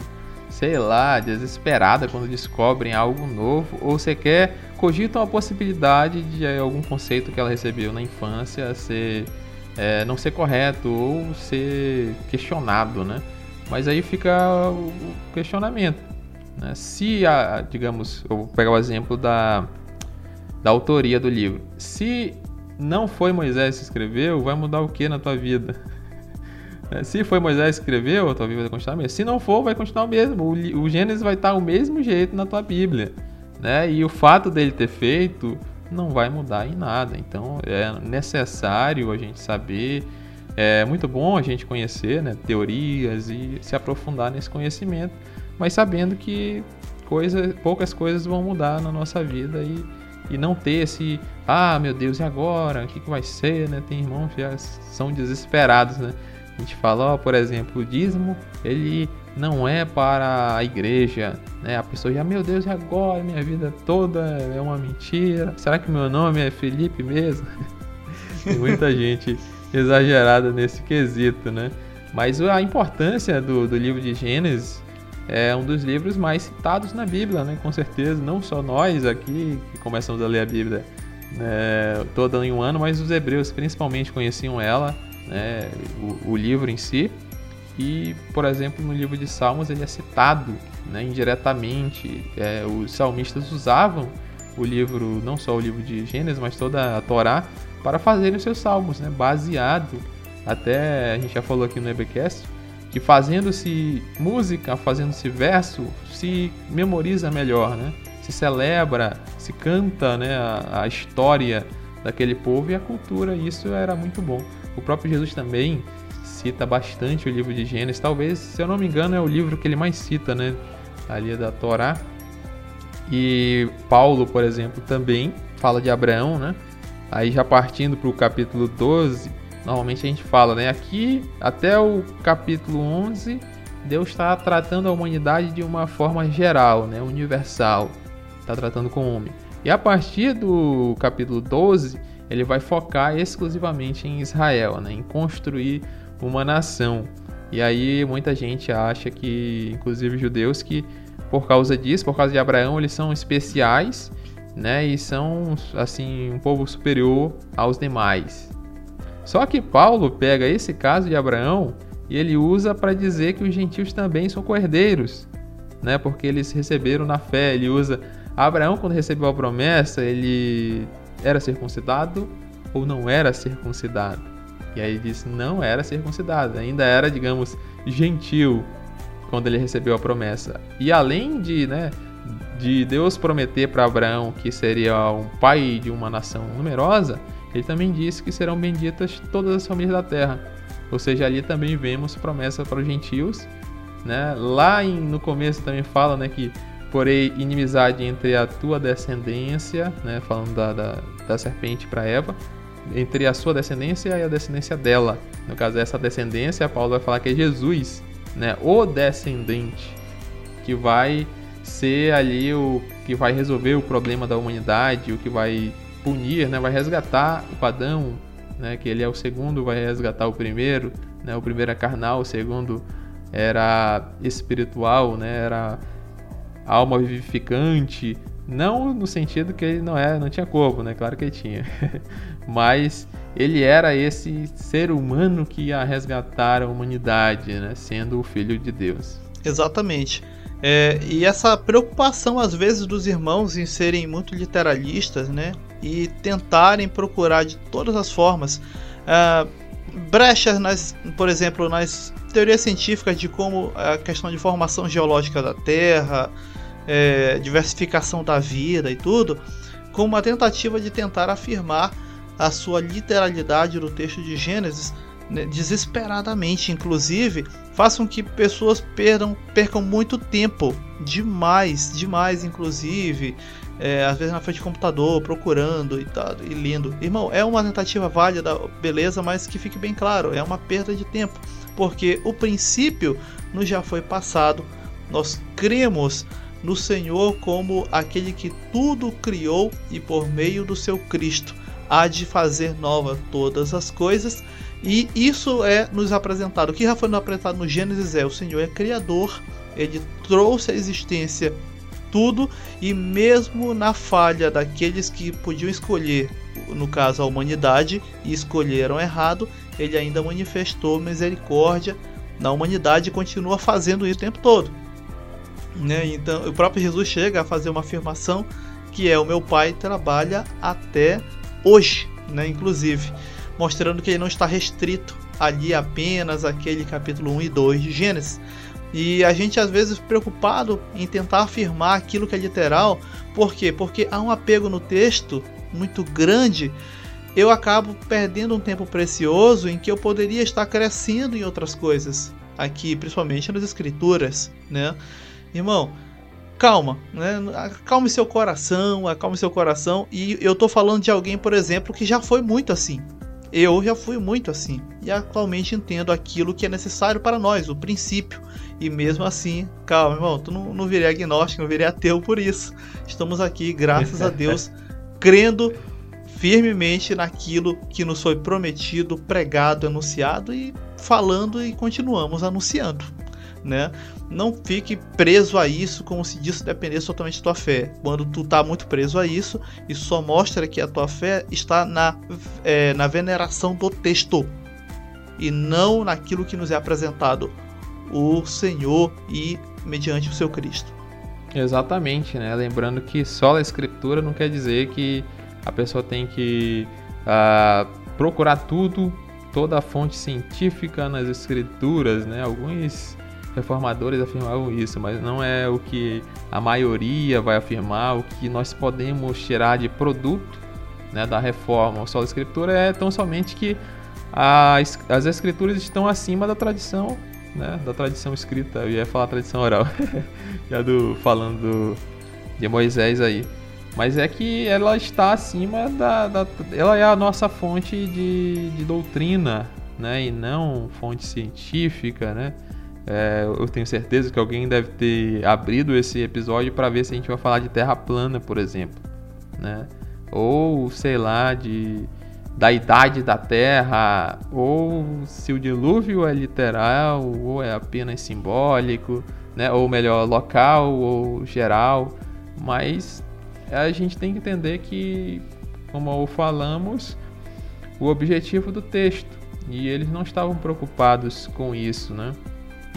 sei lá, desesperadas quando descobrem algo novo ou sequer cogitam a possibilidade de algum conceito que ela recebeu na infância ser é, não ser correto ou ser questionado, né? Mas aí fica o questionamento. Né? Se, a, digamos, eu vou pegar o exemplo da da autoria do livro. Se não foi Moisés que escreveu, vai mudar o que na tua vida? É, se foi Moisés que escreveu, a tua vida vai continuar a mesma. Se não for, vai continuar o mesmo. O, Gênesis vai estar o mesmo jeito na tua Bíblia. Né? E o fato dele ter feito não vai mudar em nada. Então é necessário a gente saber. É muito bom a gente conhecer né, teorias e se aprofundar nesse conhecimento, mas sabendo que coisa, poucas coisas vão mudar na nossa vida e e não ter esse, ah, meu Deus, e agora? O que, que vai ser, né? Tem irmãos que são desesperados, né? A gente fala, ó, por exemplo, o dízimo, ele não é para a igreja, né? A pessoa já, meu Deus, e agora? Minha vida toda é uma mentira. Será que meu nome é Felipe mesmo? Tem muita gente exagerada nesse quesito, né? Mas a importância do, do livro de Gênesis é um dos livros mais citados na Bíblia, né? Com certeza, não só nós aqui que começamos a ler a Bíblia né, toda em um ano, mas os hebreus principalmente conheciam ela, né, o, o, livro em si. E, por exemplo, no livro de Salmos ele é citado né, indiretamente. É, os salmistas usavam o livro, não só o livro de Gênesis, mas toda a Torá, para fazerem os seus salmos, né, baseado. Até a gente já falou aqui no EBcast que fazendo-se música, fazendo-se verso, se memoriza melhor, né? Se celebra, se canta, né, a, a história daquele povo e a cultura, e isso era muito bom. O próprio Jesus também cita bastante o livro de Gênesis, talvez, se eu não me engano, é o livro que ele mais cita, né, ali da Torá. E Paulo, por exemplo, também fala de Abraão, né? Aí já partindo para o capítulo 12, Normalmente a gente fala, né? Aqui, até o capítulo 11, Deus está tratando a humanidade de uma forma geral, né? Universal. Está tratando com o homem. E a partir do capítulo 12, ele vai focar exclusivamente em Israel, né? Em construir uma nação. E aí muita gente acha que, inclusive judeus, que por causa disso, por causa de Abraão, eles são especiais, né? E são assim um povo superior aos demais. Só que Paulo pega esse caso de Abraão e ele usa para dizer que os gentios também são cordeiros, né? Porque eles receberam na fé. Ele usa Abraão quando recebeu a promessa, ele era circuncidado ou não era circuncidado? E aí ele diz não era circuncidado, ainda era, digamos, gentil quando ele recebeu a promessa. E além de, né, de Deus prometer para Abraão que seria um pai de uma nação numerosa, ele também disse que serão benditas todas as famílias da terra. Ou seja, ali também vemos promessa para os gentios. Né? Lá em, no começo também fala né, que porém inimizade entre a tua descendência, né, falando da, da, da serpente para Eva, entre a sua descendência e a descendência dela. No caso, essa descendência, Paulo vai falar que é Jesus, né, o descendente, que vai ser ali o que vai resolver o problema da humanidade, o que vai punir, né? Vai resgatar o Adão, né? Que ele é o segundo, vai resgatar o primeiro, né? O primeiro é carnal, o segundo era espiritual, né? Era alma vivificante, não no sentido que ele não é, não tinha corpo, né? Claro que ele tinha. Mas ele era esse ser humano que ia resgatar a humanidade, né? Sendo o filho de Deus. Exatamente. É, e essa preocupação, às vezes, dos irmãos em serem muito literalistas, né? E tentarem procurar de todas as formas uh, brechas, nas, por exemplo, nas teorias científicas de como a questão de formação geológica da Terra, é, diversificação da vida e tudo, com uma tentativa de tentar afirmar a sua literalidade do texto de Gênesis né, desesperadamente, inclusive, façam que pessoas perdam, percam muito tempo, demais, demais, inclusive, é, às vezes na frente do computador, procurando e tal, e lendo. Irmão, é uma tentativa válida, beleza, mas que fique bem claro, é uma perda de tempo, porque o princípio nos já foi passado, nós cremos no Senhor como aquele que tudo criou e por meio do seu Cristo há de fazer nova todas as coisas e isso é nos apresentado. O que já foi nos apresentado no Gênesis é: o Senhor é Criador, ele trouxe à existência tudo, e mesmo na falha daqueles que podiam escolher, no caso a humanidade, e escolheram errado, ele ainda manifestou misericórdia na humanidade e continua fazendo isso o tempo todo. Né? Então, o próprio Jesus chega a fazer uma afirmação que é: O meu Pai trabalha até hoje, né? inclusive mostrando que ele não está restrito ali apenas aquele capítulo 1 e 2 de Gênesis. E a gente às vezes preocupado em tentar afirmar aquilo que é literal, por quê? Porque há um apego no texto muito grande. Eu acabo perdendo um tempo precioso em que eu poderia estar crescendo em outras coisas, aqui, principalmente nas escrituras, né? Irmão, calma, né? Acalme seu coração, acalme seu coração. E eu tô falando de alguém, por exemplo, que já foi muito assim. Eu já fui muito assim e atualmente entendo aquilo que é necessário para nós, o princípio. E mesmo assim, calma, irmão, tu não, não virei agnóstico, não virei ateu por isso. Estamos aqui, graças a Deus, crendo firmemente naquilo que nos foi prometido, pregado, anunciado e falando e continuamos anunciando né? Não fique preso a isso como se disso dependesse totalmente da tua fé. Quando tu tá muito preso a isso, isso só mostra que a tua fé está na, é, na veneração do texto e não naquilo que nos é apresentado o Senhor e mediante o seu Cristo. Exatamente, né? Lembrando que só a escritura não quer dizer que a pessoa tem que uh, procurar tudo, toda a fonte científica nas escrituras, né? Alguns reformadores afirmavam isso, mas não é o que a maioria vai afirmar, o que nós podemos tirar de produto né, da reforma. O solo escritura é tão somente que as, as escrituras estão acima da tradição, né, da tradição escrita. Eu ia falar tradição oral, já do falando do, de Moisés aí. Mas é que ela está acima da, da ela é a nossa fonte de, de doutrina, né, e não fonte científica, né? É, eu tenho certeza que alguém deve ter abrido esse episódio para ver se a gente vai falar de terra plana, por exemplo, né? Ou sei lá de da idade da Terra, ou se o dilúvio é literal ou é apenas simbólico, né? Ou melhor, local ou geral. Mas a gente tem que entender que, como falamos, o objetivo do texto e eles não estavam preocupados com isso, né?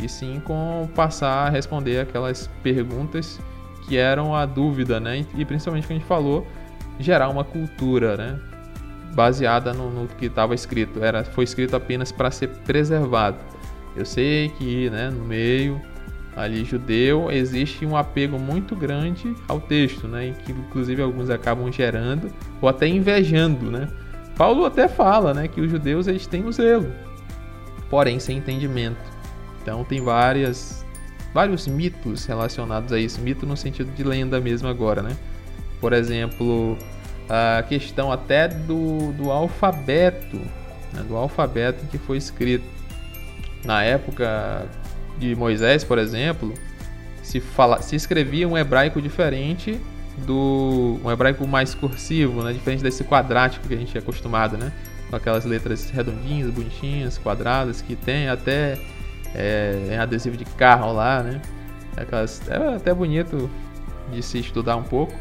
E sim com passar a responder aquelas perguntas que eram a dúvida, né? E principalmente que a gente falou, gerar uma cultura, né? Baseada no, no que estava escrito, era foi escrito apenas para ser preservado. Eu sei que, né, no meio ali judeu existe um apego muito grande ao texto, né? E que inclusive alguns acabam gerando ou até invejando, né? Paulo até fala, né, que os judeus eles têm o zelo, porém sem entendimento. Então tem várias vários mitos relacionados a isso, mito no sentido de lenda mesmo agora, né? Por exemplo, a questão até do, do alfabeto, né? do alfabeto que foi escrito na época de Moisés, por exemplo, se fala, se escrevia um hebraico diferente do um hebraico mais cursivo, né? Diferente desse quadrático que a gente é acostumado, né? Com aquelas letras redondinhas, bonitinhas, quadradas que tem até é, em adesivo de carro lá, né? Aquelas, é até bonito de se estudar um pouco,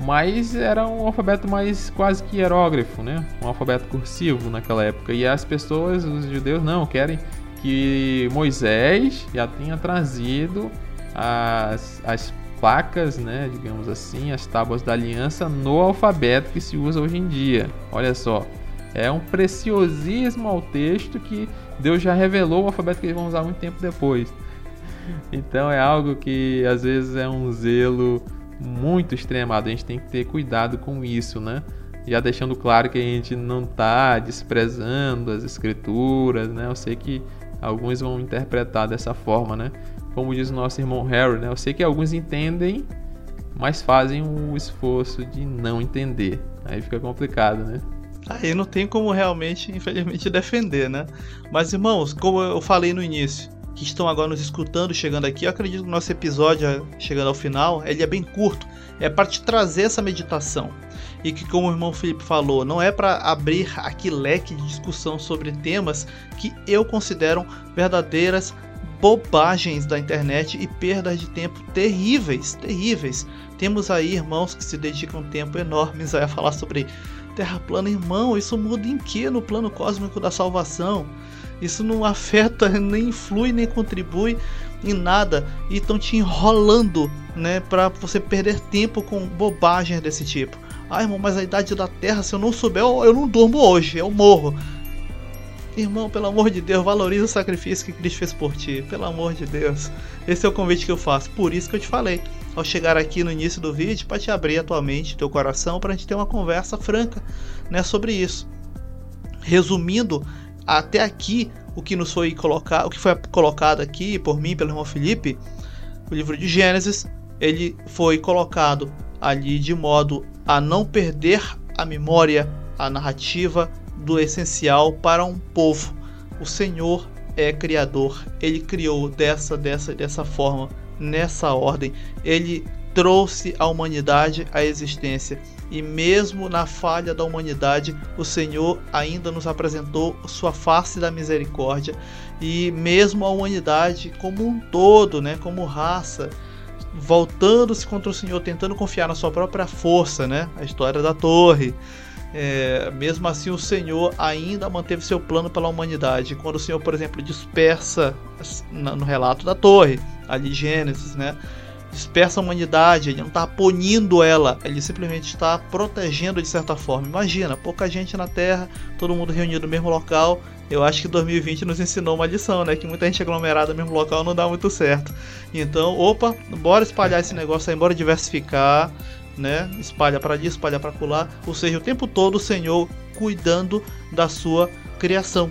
mas era um alfabeto mais quase que hierógrafo, né? Um alfabeto cursivo naquela época. E as pessoas, os judeus, não querem que Moisés já tenha trazido as, as placas, né, digamos assim, as tábuas da aliança no alfabeto que se usa hoje em dia. Olha só, é um preciosismo ao texto que Deus já revelou o alfabeto que eles vão usar muito tempo depois. Então é algo que às vezes é um zelo muito extremado. A gente tem que ter cuidado com isso, né? Já deixando claro que a gente não está desprezando as escrituras, né? Eu sei que alguns vão interpretar dessa forma, né? Como diz o nosso irmão Harry, né? Eu sei que alguns entendem, mas fazem o esforço de não entender. Aí fica complicado, né? Aí não tem como realmente, infelizmente, defender, né? Mas, irmãos, como eu falei no início, que estão agora nos escutando, chegando aqui, eu acredito que o nosso episódio, chegando ao final, ele é bem curto. É para te trazer essa meditação. E que, como o irmão Felipe falou, não é para abrir aqui leque de discussão sobre temas que eu considero verdadeiras bobagens da internet e perdas de tempo terríveis, terríveis. Temos aí irmãos que se dedicam tempo enormes a falar sobre terra plana, irmão. Isso muda em que no plano cósmico da salvação? Isso não afeta, nem influi, nem contribui em nada e estão te enrolando, né, para você perder tempo com bobagens desse tipo. Ah, irmão, mas a idade da Terra, se eu não souber, eu, eu não durmo hoje, eu morro. Irmão, pelo amor de Deus, valorize o sacrifício que Cristo fez por ti. Pelo amor de Deus. Esse é o convite que eu faço. Por isso que eu te falei, ao chegar aqui no início do vídeo, para te abrir a tua mente, teu coração, para a gente ter uma conversa franca, né, sobre isso. Resumindo, até aqui o que nos foi colocado, o que foi colocado aqui por mim, pelo irmão Felipe, o livro de Gênesis, ele foi colocado ali de modo a não perder a memória, a narrativa do essencial para um povo. O Senhor é criador, ele criou dessa dessa dessa forma, nessa ordem. Ele trouxe a humanidade à existência e mesmo na falha da humanidade, o Senhor ainda nos apresentou sua face da misericórdia e mesmo a humanidade como um todo, né, como raça, voltando-se contra o Senhor, tentando confiar na sua própria força, né? A história da torre. É, mesmo assim, o Senhor ainda manteve seu plano pela humanidade. Quando o Senhor, por exemplo, dispersa no relato da torre, ali Gênesis, né? dispersa a humanidade, ele não está punindo ela, ele simplesmente está protegendo de certa forma. Imagina, pouca gente na Terra, todo mundo reunido no mesmo local. Eu acho que 2020 nos ensinou uma lição, né? Que muita gente aglomerada no mesmo local não dá muito certo. Então, opa, bora espalhar esse negócio aí, bora diversificar, né? Espalha para ali, espalha para lá. Ou seja, o tempo todo o Senhor cuidando da sua criação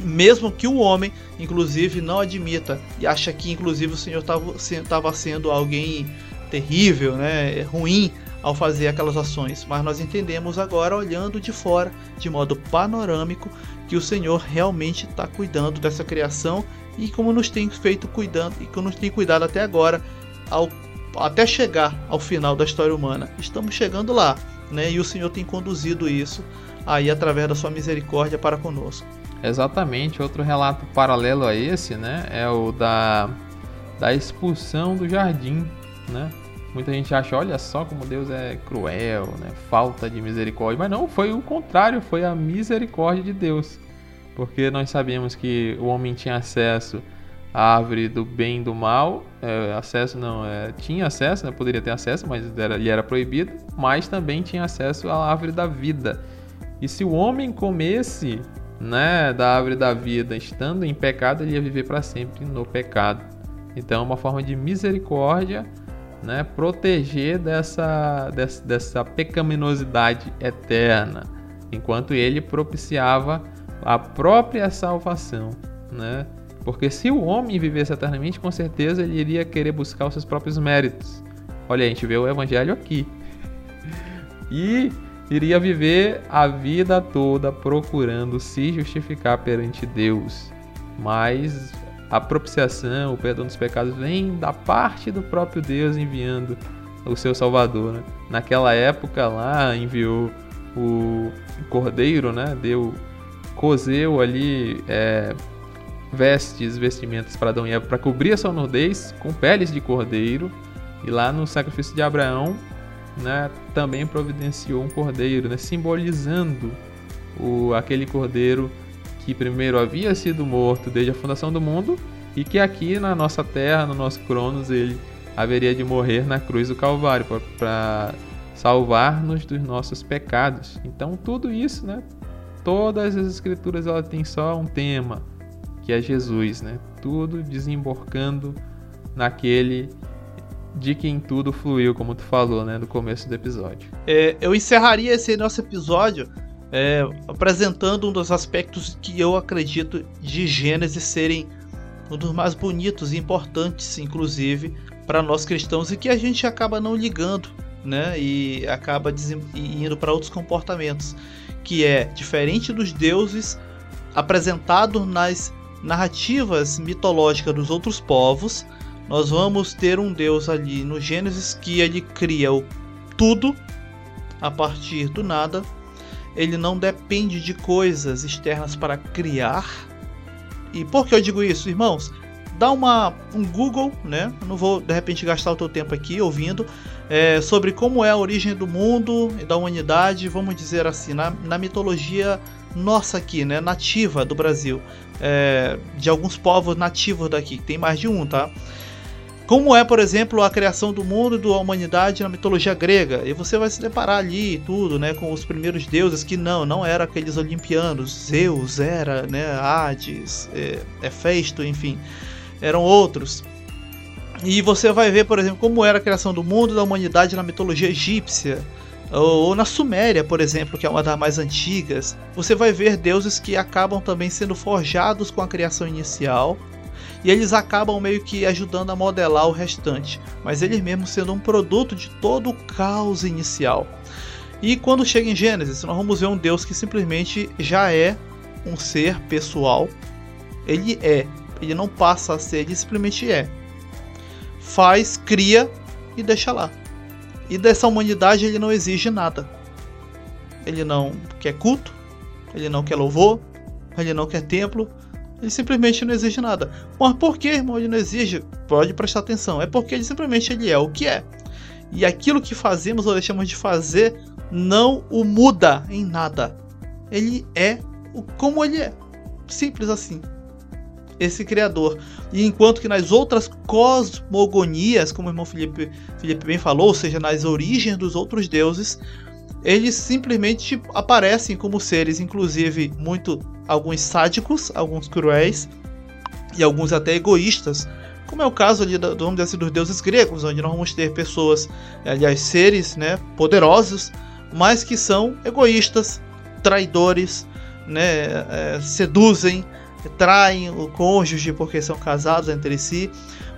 mesmo que o homem, inclusive, não admita e acha que, inclusive, o Senhor estava sendo alguém terrível, né, ruim ao fazer aquelas ações. Mas nós entendemos agora, olhando de fora, de modo panorâmico, que o Senhor realmente está cuidando dessa criação e como nos tem feito cuidando e como nos tem cuidado até agora, ao, até chegar ao final da história humana. Estamos chegando lá, né? E o Senhor tem conduzido isso aí através da sua misericórdia para conosco. Exatamente, outro relato paralelo a esse, né, é o da, da expulsão do jardim, né? Muita gente acha, olha só como Deus é cruel, né? Falta de misericórdia, mas não, foi o contrário, foi a misericórdia de Deus. Porque nós sabemos que o homem tinha acesso à árvore do bem e do mal, é, acesso não, é, tinha acesso, né? poderia ter acesso, mas era, lhe era proibido, mas também tinha acesso à árvore da vida. E se o homem comesse né, da árvore da vida, estando em pecado, ele ia viver para sempre no pecado. Então, é uma forma de misericórdia, né, proteger dessa, dessa, dessa pecaminosidade eterna, enquanto ele propiciava a própria salvação, né? Porque se o homem vivesse eternamente, com certeza ele iria querer buscar os seus próprios méritos. Olha, a gente vê o evangelho aqui. E iria viver a vida toda procurando se justificar perante Deus. Mas a propiciação, o perdão dos pecados vem da parte do próprio Deus enviando o seu Salvador. Né? Naquela época lá enviou o cordeiro, né? Deu cozeu ali é, vestes, vestimentas para Adão e Eva para cobrir a sua nudez com peles de cordeiro. E lá no sacrifício de Abraão, né, também providenciou um cordeiro, né, simbolizando o, aquele cordeiro que primeiro havia sido morto desde a fundação do mundo e que aqui na nossa terra, no nosso Cronos, ele haveria de morrer na cruz do Calvário para salvar-nos dos nossos pecados. Então tudo isso, né? Todas as escrituras ela tem só um tema, que é Jesus, né? Tudo desembarcando naquele de quem tudo fluiu, como tu falou, né, no começo do episódio. É, eu encerraria esse nosso episódio é, apresentando um dos aspectos que eu acredito de Gênesis serem um dos mais bonitos e importantes, inclusive, para nós cristãos e que a gente acaba não ligando, né? E acaba indo para outros comportamentos, que é diferente dos deuses apresentados nas narrativas mitológicas dos outros povos. Nós vamos ter um Deus ali no Gênesis que ele cria o tudo a partir do nada. Ele não depende de coisas externas para criar e por que eu digo isso, irmãos? Dá uma, um Google, né? não vou de repente gastar o teu tempo aqui ouvindo, é, sobre como é a origem do mundo e da humanidade, vamos dizer assim, na, na mitologia nossa aqui, né? Nativa do Brasil, é, de alguns povos nativos daqui, tem mais de um, tá? Como é, por exemplo, a criação do mundo e da humanidade na mitologia grega. E você vai se deparar ali tudo, né, com os primeiros deuses que não, não eram aqueles olimpianos. Zeus era, né, Hades, é, Hefesto, enfim, eram outros. E você vai ver, por exemplo, como era a criação do mundo e da humanidade na mitologia egípcia. Ou, na Suméria, por exemplo, que é uma das mais antigas, você vai ver deuses que acabam também sendo forjados com a criação inicial, e eles acabam meio que ajudando a modelar o restante, mas eles mesmos sendo um produto de todo o caos inicial. E quando chega em Gênesis, nós vamos ver um Deus que simplesmente já é um ser pessoal. Ele é, ele não passa a ser, ele simplesmente é. Faz, cria e deixa lá. E dessa humanidade ele não exige nada. Ele não quer culto, ele não quer louvor, ele não quer templo, ele simplesmente não exige nada. Mas por que, irmão, ele não exige? Pode prestar atenção. É porque ele simplesmente ele é o que é. E aquilo que fazemos ou deixamos de fazer não o muda em nada. Ele é como ele é. Simples assim. Esse criador. E enquanto que nas outras cosmogonias, como o irmão Felipe, Felipe bem falou, ou seja, nas origens dos outros deuses, eles simplesmente aparecem como seres, inclusive, muito alguns sádicos, alguns cruéis e alguns até egoístas, como é o caso ali do, assim, dos deuses gregos, onde nós vamos ter pessoas, aliás, seres né, poderosos, mas que são egoístas, traidores, né, é, seduzem, traem o cônjuge porque são casados entre si.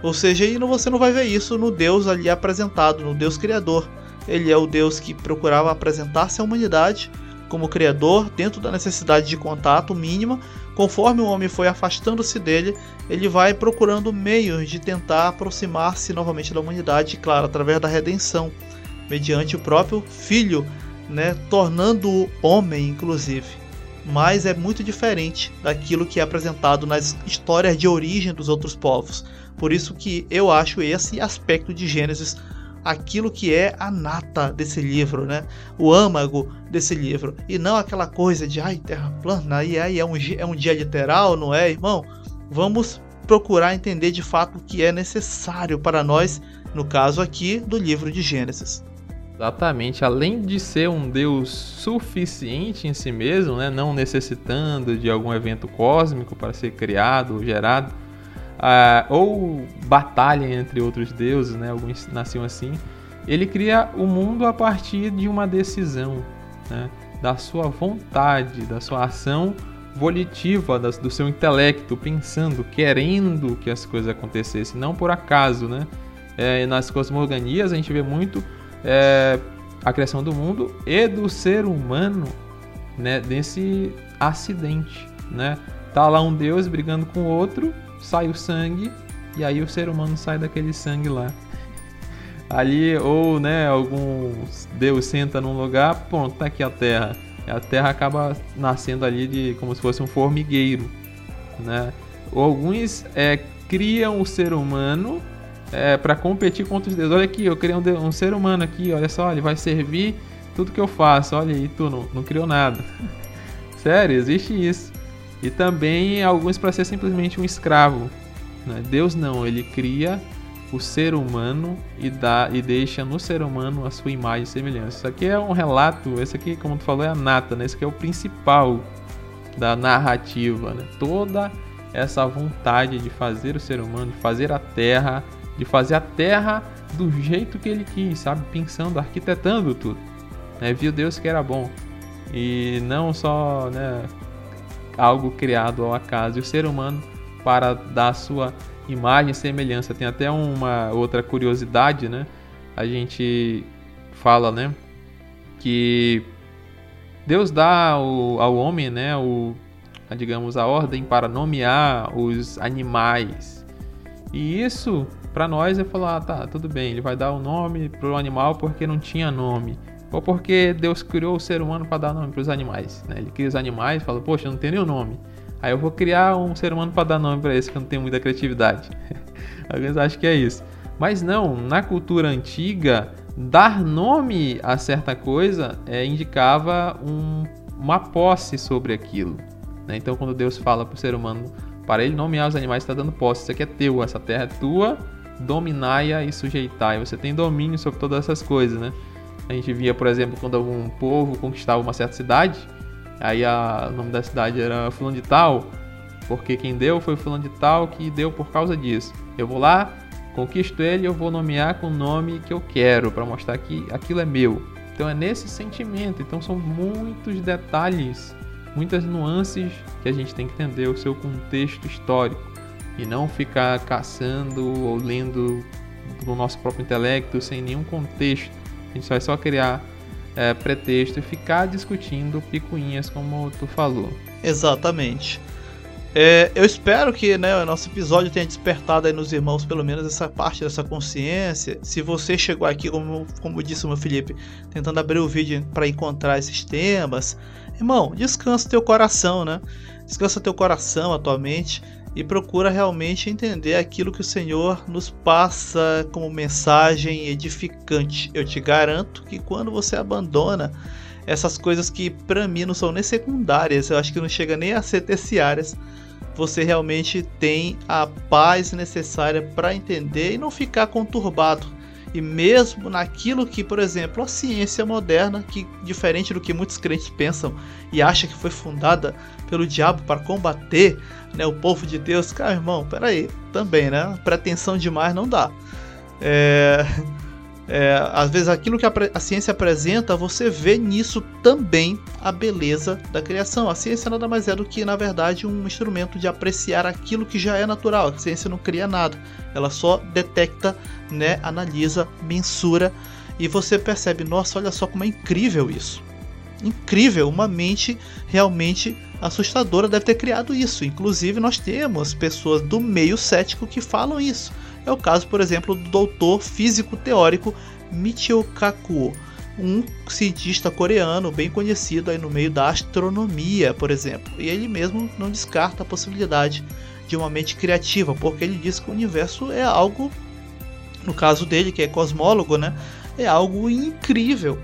Ou seja, e você não vai ver isso no Deus ali apresentado, no Deus Criador. Ele é o Deus que procurava apresentar-se à humanidade como criador dentro da necessidade de contato mínima. Conforme o homem foi afastando-se dele, ele vai procurando meios de tentar aproximar-se novamente da humanidade, claro, através da redenção, mediante o próprio Filho, né, tornando-o homem, inclusive. Mas é muito diferente daquilo que é apresentado nas histórias de origem dos outros povos. Por isso que eu acho esse aspecto de Gênesis aquilo que é a nata desse livro, né? O âmago desse livro. E não aquela coisa de ai, terra plana, e aí é um, é um dia literal, não é, irmão? Vamos procurar entender de fato o que é necessário para nós, no caso aqui do livro de Gênesis. Exatamente, além de ser um Deus suficiente em si mesmo, né, não necessitando de algum evento cósmico para ser criado ou gerado, uh, ou batalha entre outros deuses, né? Alguns nasciam assim. Ele cria o mundo a partir de uma decisão, né? da sua vontade, da sua ação volitiva, do seu intelecto, pensando, querendo que as coisas acontecessem, não por acaso, né? É, nas cosmogonias a gente vê muito é, a criação do mundo e do ser humano, né? Desse acidente, né? Tá lá um Deus brigando com outro sai o sangue e aí o ser humano sai daquele sangue lá. Ali, ou né, algum Deus senta num lugar, pronto, tá aqui a terra. A terra acaba nascendo ali de como se fosse um formigueiro, né? alguns é, criam o ser humano é, para competir contra os deuses. Olha aqui, eu criei um, um, ser humano aqui, olha só, ele vai servir tudo que eu faço. Olha aí, tu não, não criou nada. Sério, existe isso. E também alguns para ser simplesmente um escravo. Né? Deus não, ele cria o ser humano e dá e deixa no ser humano a sua imagem e semelhança. Isso aqui é um relato, esse aqui, como tu falou, é a nata, né? Esse aqui é o principal da narrativa, né? Toda essa vontade de fazer o ser humano, de fazer a terra, de fazer a terra do jeito que ele quis, sabe? Pensando, arquitetando tudo. Né? Viu Deus que era bom. E não só né, algo criado ao acaso. E o ser humano, para dar sua imagem e semelhança. Tem até uma outra curiosidade, né? A gente fala, né? Que Deus dá ao, ao homem, né? O, digamos, a ordem para nomear os animais. E isso, para nós, é falar, ah, tá, tudo bem, ele vai dar o um nome para o animal porque não tinha nome. Ou porque Deus criou o ser humano para dar nome para os animais. Né? Ele cria os animais e fala, poxa, não tem nenhum nome. Aí eu vou criar um ser humano para dar nome para esse que eu não tenho muita criatividade. Alguns acham que é isso. Mas não, na cultura antiga, dar nome a certa coisa é, indicava um, uma posse sobre aquilo. Né? Então, quando Deus fala para o ser humano, para ele nomear os animais, está dando posse. Isso aqui é teu, essa terra é tua, dominai-a e sujeitai. Você tem domínio sobre todas essas coisas, né? A gente via, por exemplo, quando um povo conquistava uma certa cidade, Aí a, o nome da cidade era Fulano de Tal, porque quem deu foi Fulano de Tal que deu por causa disso. Eu vou lá, conquisto ele, eu vou nomear com o nome que eu quero, para mostrar que aquilo é meu. Então é nesse sentimento. Então são muitos detalhes, muitas nuances que a gente tem que entender o seu contexto histórico e não ficar caçando ou lendo no nosso próprio intelecto sem nenhum contexto. A gente vai só criar é, pretexto e ficar discutindo picuinhas, como tu falou. Exatamente. É, eu espero que né, o nosso episódio tenha despertado aí nos irmãos pelo menos essa parte dessa consciência. Se você chegou aqui, como, como disse o meu Felipe, tentando abrir o vídeo para encontrar esses temas, irmão, descansa teu coração, né? Descansa teu coração atualmente e procura realmente entender aquilo que o Senhor nos passa como mensagem edificante. Eu te garanto que quando você abandona essas coisas que para mim não são nem secundárias, eu acho que não chega nem a ser terciárias, você realmente tem a paz necessária para entender e não ficar conturbado e mesmo naquilo que, por exemplo, a ciência moderna, que diferente do que muitos crentes pensam e acham que foi fundada pelo diabo para combater né, o povo de Deus, cara, irmão, peraí, também, né? Pretensão demais não dá. É, é, às vezes aquilo que a, a, ciência apresenta, você vê nisso também a beleza da criação. A ciência nada mais é do que, na verdade, um instrumento de apreciar aquilo que já é natural. A ciência não cria nada, ela só detecta, né, analisa, mensura e você percebe, nossa, olha só como é incrível isso. Incrível, uma mente realmente assustadora deve ter criado isso. Inclusive, nós temos pessoas do meio cético que falam isso é o caso, por exemplo, do doutor físico teórico Michio Kakuo, um cientista coreano bem conhecido aí no meio da astronomia, por exemplo. E ele mesmo não descarta a possibilidade de uma mente criativa, porque ele diz que o universo é algo, no caso dele, que é cosmólogo, né, é algo incrível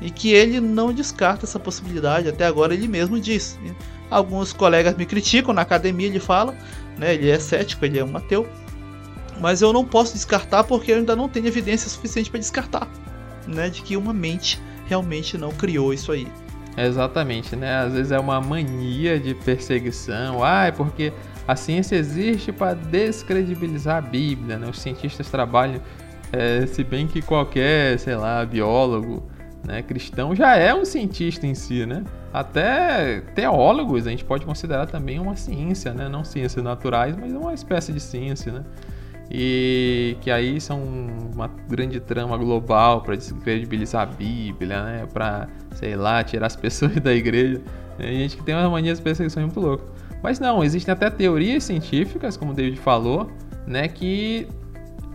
e que ele não descarta essa possibilidade. Até agora ele mesmo diz. Alguns colegas me criticam na academia, ele fala, né, ele é cético, ele é um ateu, mas eu não posso descartar porque eu ainda não tenho evidência suficiente para descartar, né, de que uma mente realmente não criou isso aí. Exatamente, né? Às vezes é uma mania de perseguição, ah, é porque a ciência existe para descredibilizar a Bíblia, né? Os cientistas trabalham, é, se bem que qualquer, sei lá, biólogo, né, cristão já é um cientista em si, né? Até teólogos a gente pode considerar também uma ciência, né? Não ciências naturais, mas uma espécie de ciência, né? e que aí são uma grande trama global para descredibilizar a Bíblia, né? Para, sei lá, tirar as pessoas da igreja. Tem gente que tem uma mania de perseguição muito louca. Mas não, existem até teorias científicas, como o David falou, né, que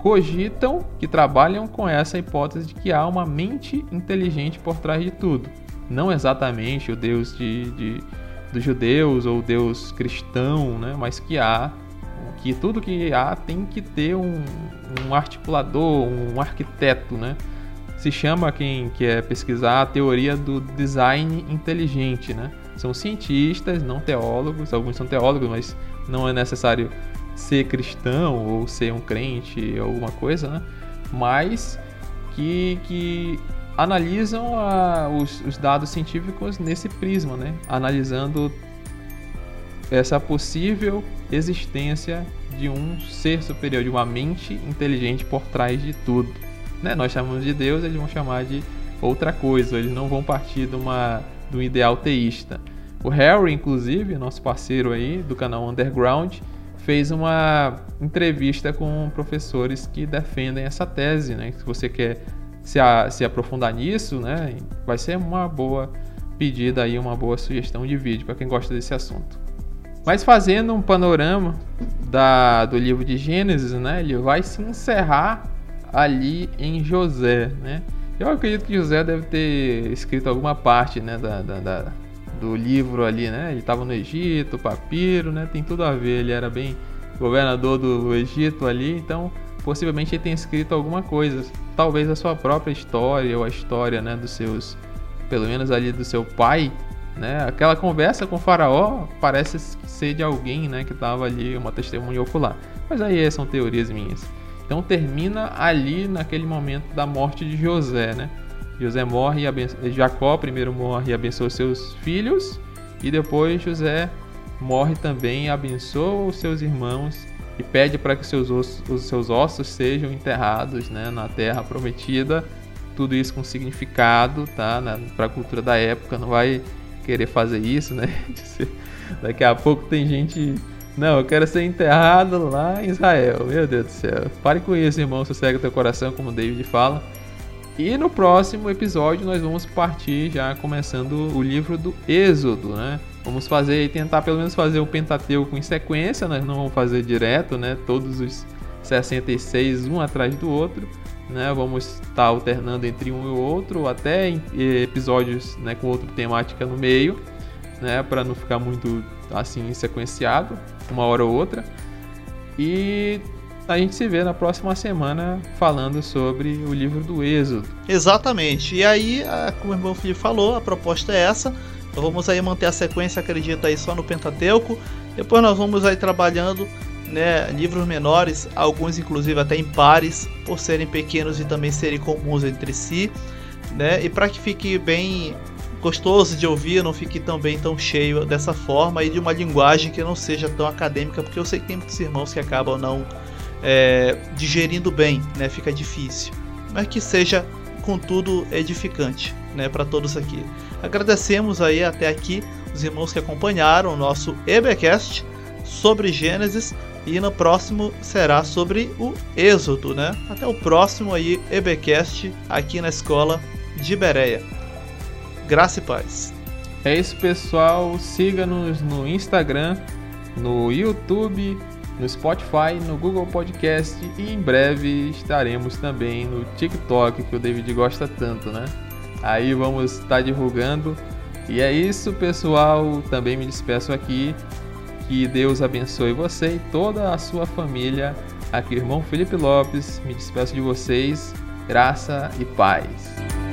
cogitam, que trabalham com essa hipótese de que há uma mente inteligente por trás de tudo. Não exatamente o Deus de, de dos judeus ou o Deus cristão, né, mas que há que tudo que há tem que ter um, um articulador, um arquiteto, né? Se chama quem quer pesquisar a teoria do design inteligente, né? São cientistas, não teólogos, alguns são teólogos, mas não é necessário ser cristão ou ser um crente alguma coisa, né? Mas que, que analisam a, os, os, dados científicos nesse prisma, né? Analisando essa possível existência de um ser superior, de uma mente inteligente por trás de tudo. Né? Nós chamamos de Deus, eles vão chamar de outra coisa, eles não vão partir de, uma, de um ideal teísta. O Harry, inclusive, nosso parceiro aí do canal Underground, fez uma entrevista com professores que defendem essa tese, né? Se você quer se, a, se aprofundar nisso, né? Vai ser uma boa pedida aí, uma boa sugestão de vídeo para quem gosta desse assunto. Mas fazendo um panorama da, do livro de Gênesis, né? Ele vai se encerrar ali em José, né? Eu acredito que José deve ter escrito alguma parte, né, da, da, da do livro ali, né? Ele estava no Egito, papiro, né? Tem tudo a ver. Ele era bem governador do Egito ali, então possivelmente ele tenha escrito alguma coisa, talvez a sua própria história ou a história, né, dos seus, pelo menos ali do seu pai, né? Aquela conversa com o faraó parece ser de alguém, né, que estava ali, uma testemunha ocular. Mas aí são teorias minhas. Então termina ali naquele momento da morte de José, né? José morre e Jacó primeiro morre e abençoa seus filhos e depois José morre também e abençoa os seus irmãos e pede para que seus ossos, os seus ossos sejam enterrados né, na terra prometida. Tudo isso com significado, tá? Para a cultura da época, não vai querer fazer isso, né? Daqui a pouco tem gente. Não, eu quero ser enterrado lá em Israel. Meu Deus do céu. Pare com isso, irmão. Sossega teu coração, como David fala. E no próximo episódio nós vamos partir já começando o livro do Êxodo, né? Vamos fazer tentar pelo menos fazer o Pentateuco em sequência, nós não vamos fazer direto, né? Todos os 66 um atrás do outro, né? Vamos estar alternando entre um e o outro, até episódios, né, com outra temática no meio, né, para não ficar muito assim sequenciado, uma hora ou outra. E a gente se vê na próxima semana falando sobre o livro do Êxodo. Exatamente. E aí, como o irmão Felipe falou, a proposta é essa. Nós vamos aí manter a sequência, acredita aí, só no Pentateuco. Depois nós vamos aí trabalhando né, livros menores, alguns inclusive até em pares, por serem pequenos e também serem comuns entre si. Né? E para que fique bem gostoso de ouvir, não fique também tão cheio dessa forma e de uma linguagem que não seja tão acadêmica, porque eu sei que tem muitos irmãos que acabam não é, digerindo bem, né? Fica difícil. Mas que seja, contudo, edificante, né? Para todos aqui. Agradecemos aí até aqui os irmãos que acompanharam o nosso EBcast sobre Gênesis e no próximo será sobre o Êxodo, né? Até o próximo aí EBcast aqui na escola de Bereia. Graça e paz. É isso, pessoal. Siga-nos no Instagram, no YouTube no Spotify, no Google Podcast e em breve estaremos também no TikTok, que o David gosta tanto, né? Aí vamos estar divulgando. E é isso, pessoal. Também me despeço aqui. Que Deus abençoe você e toda a sua família. Aqui, irmão Felipe Lopes. Me despeço de vocês. Graça e paz.